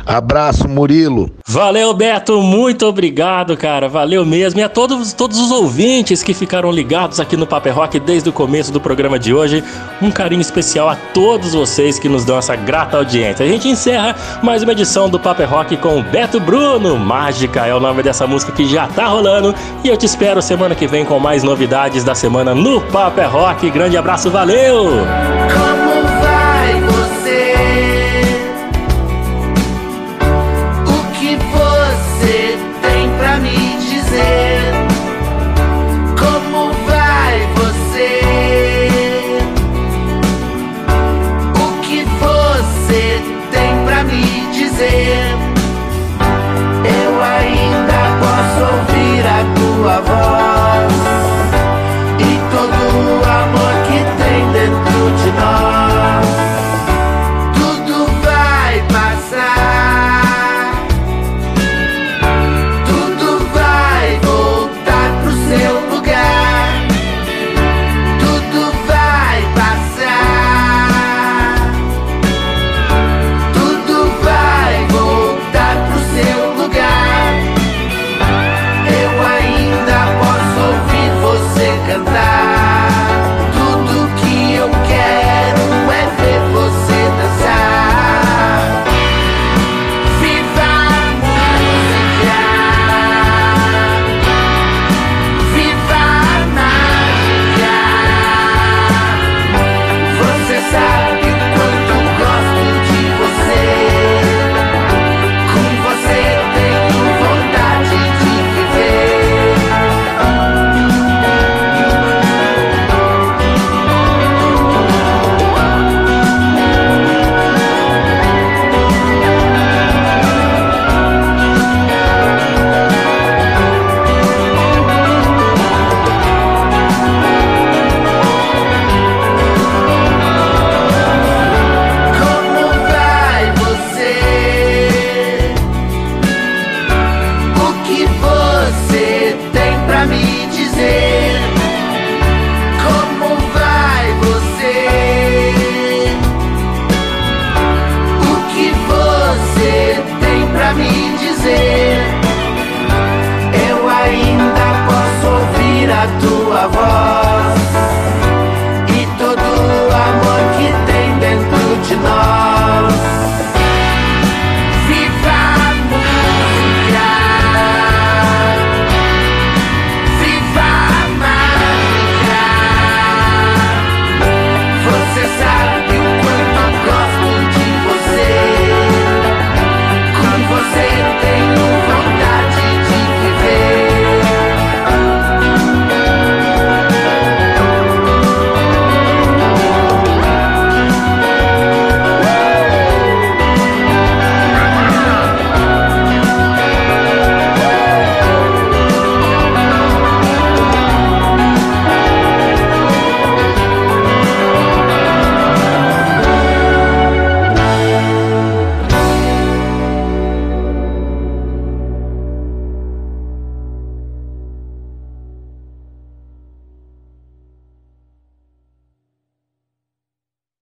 Abraço, Murilo. Valeu, Beto, muito obrigado, cara. Valeu mesmo. E a todos, todos os ouvintes que ficaram ligados aqui no Paper Rock desde o começo do programa de hoje. Um carinho especial a todos vocês que nos dão essa grata audiência. A gente encerra mais uma edição do Paper Rock com o Beto Bruno. Mágica é o nome dessa música que já tá rolando. E eu te espero semana que vem com mais novidades da semana no Paper Rock. Grande abraço, valeu!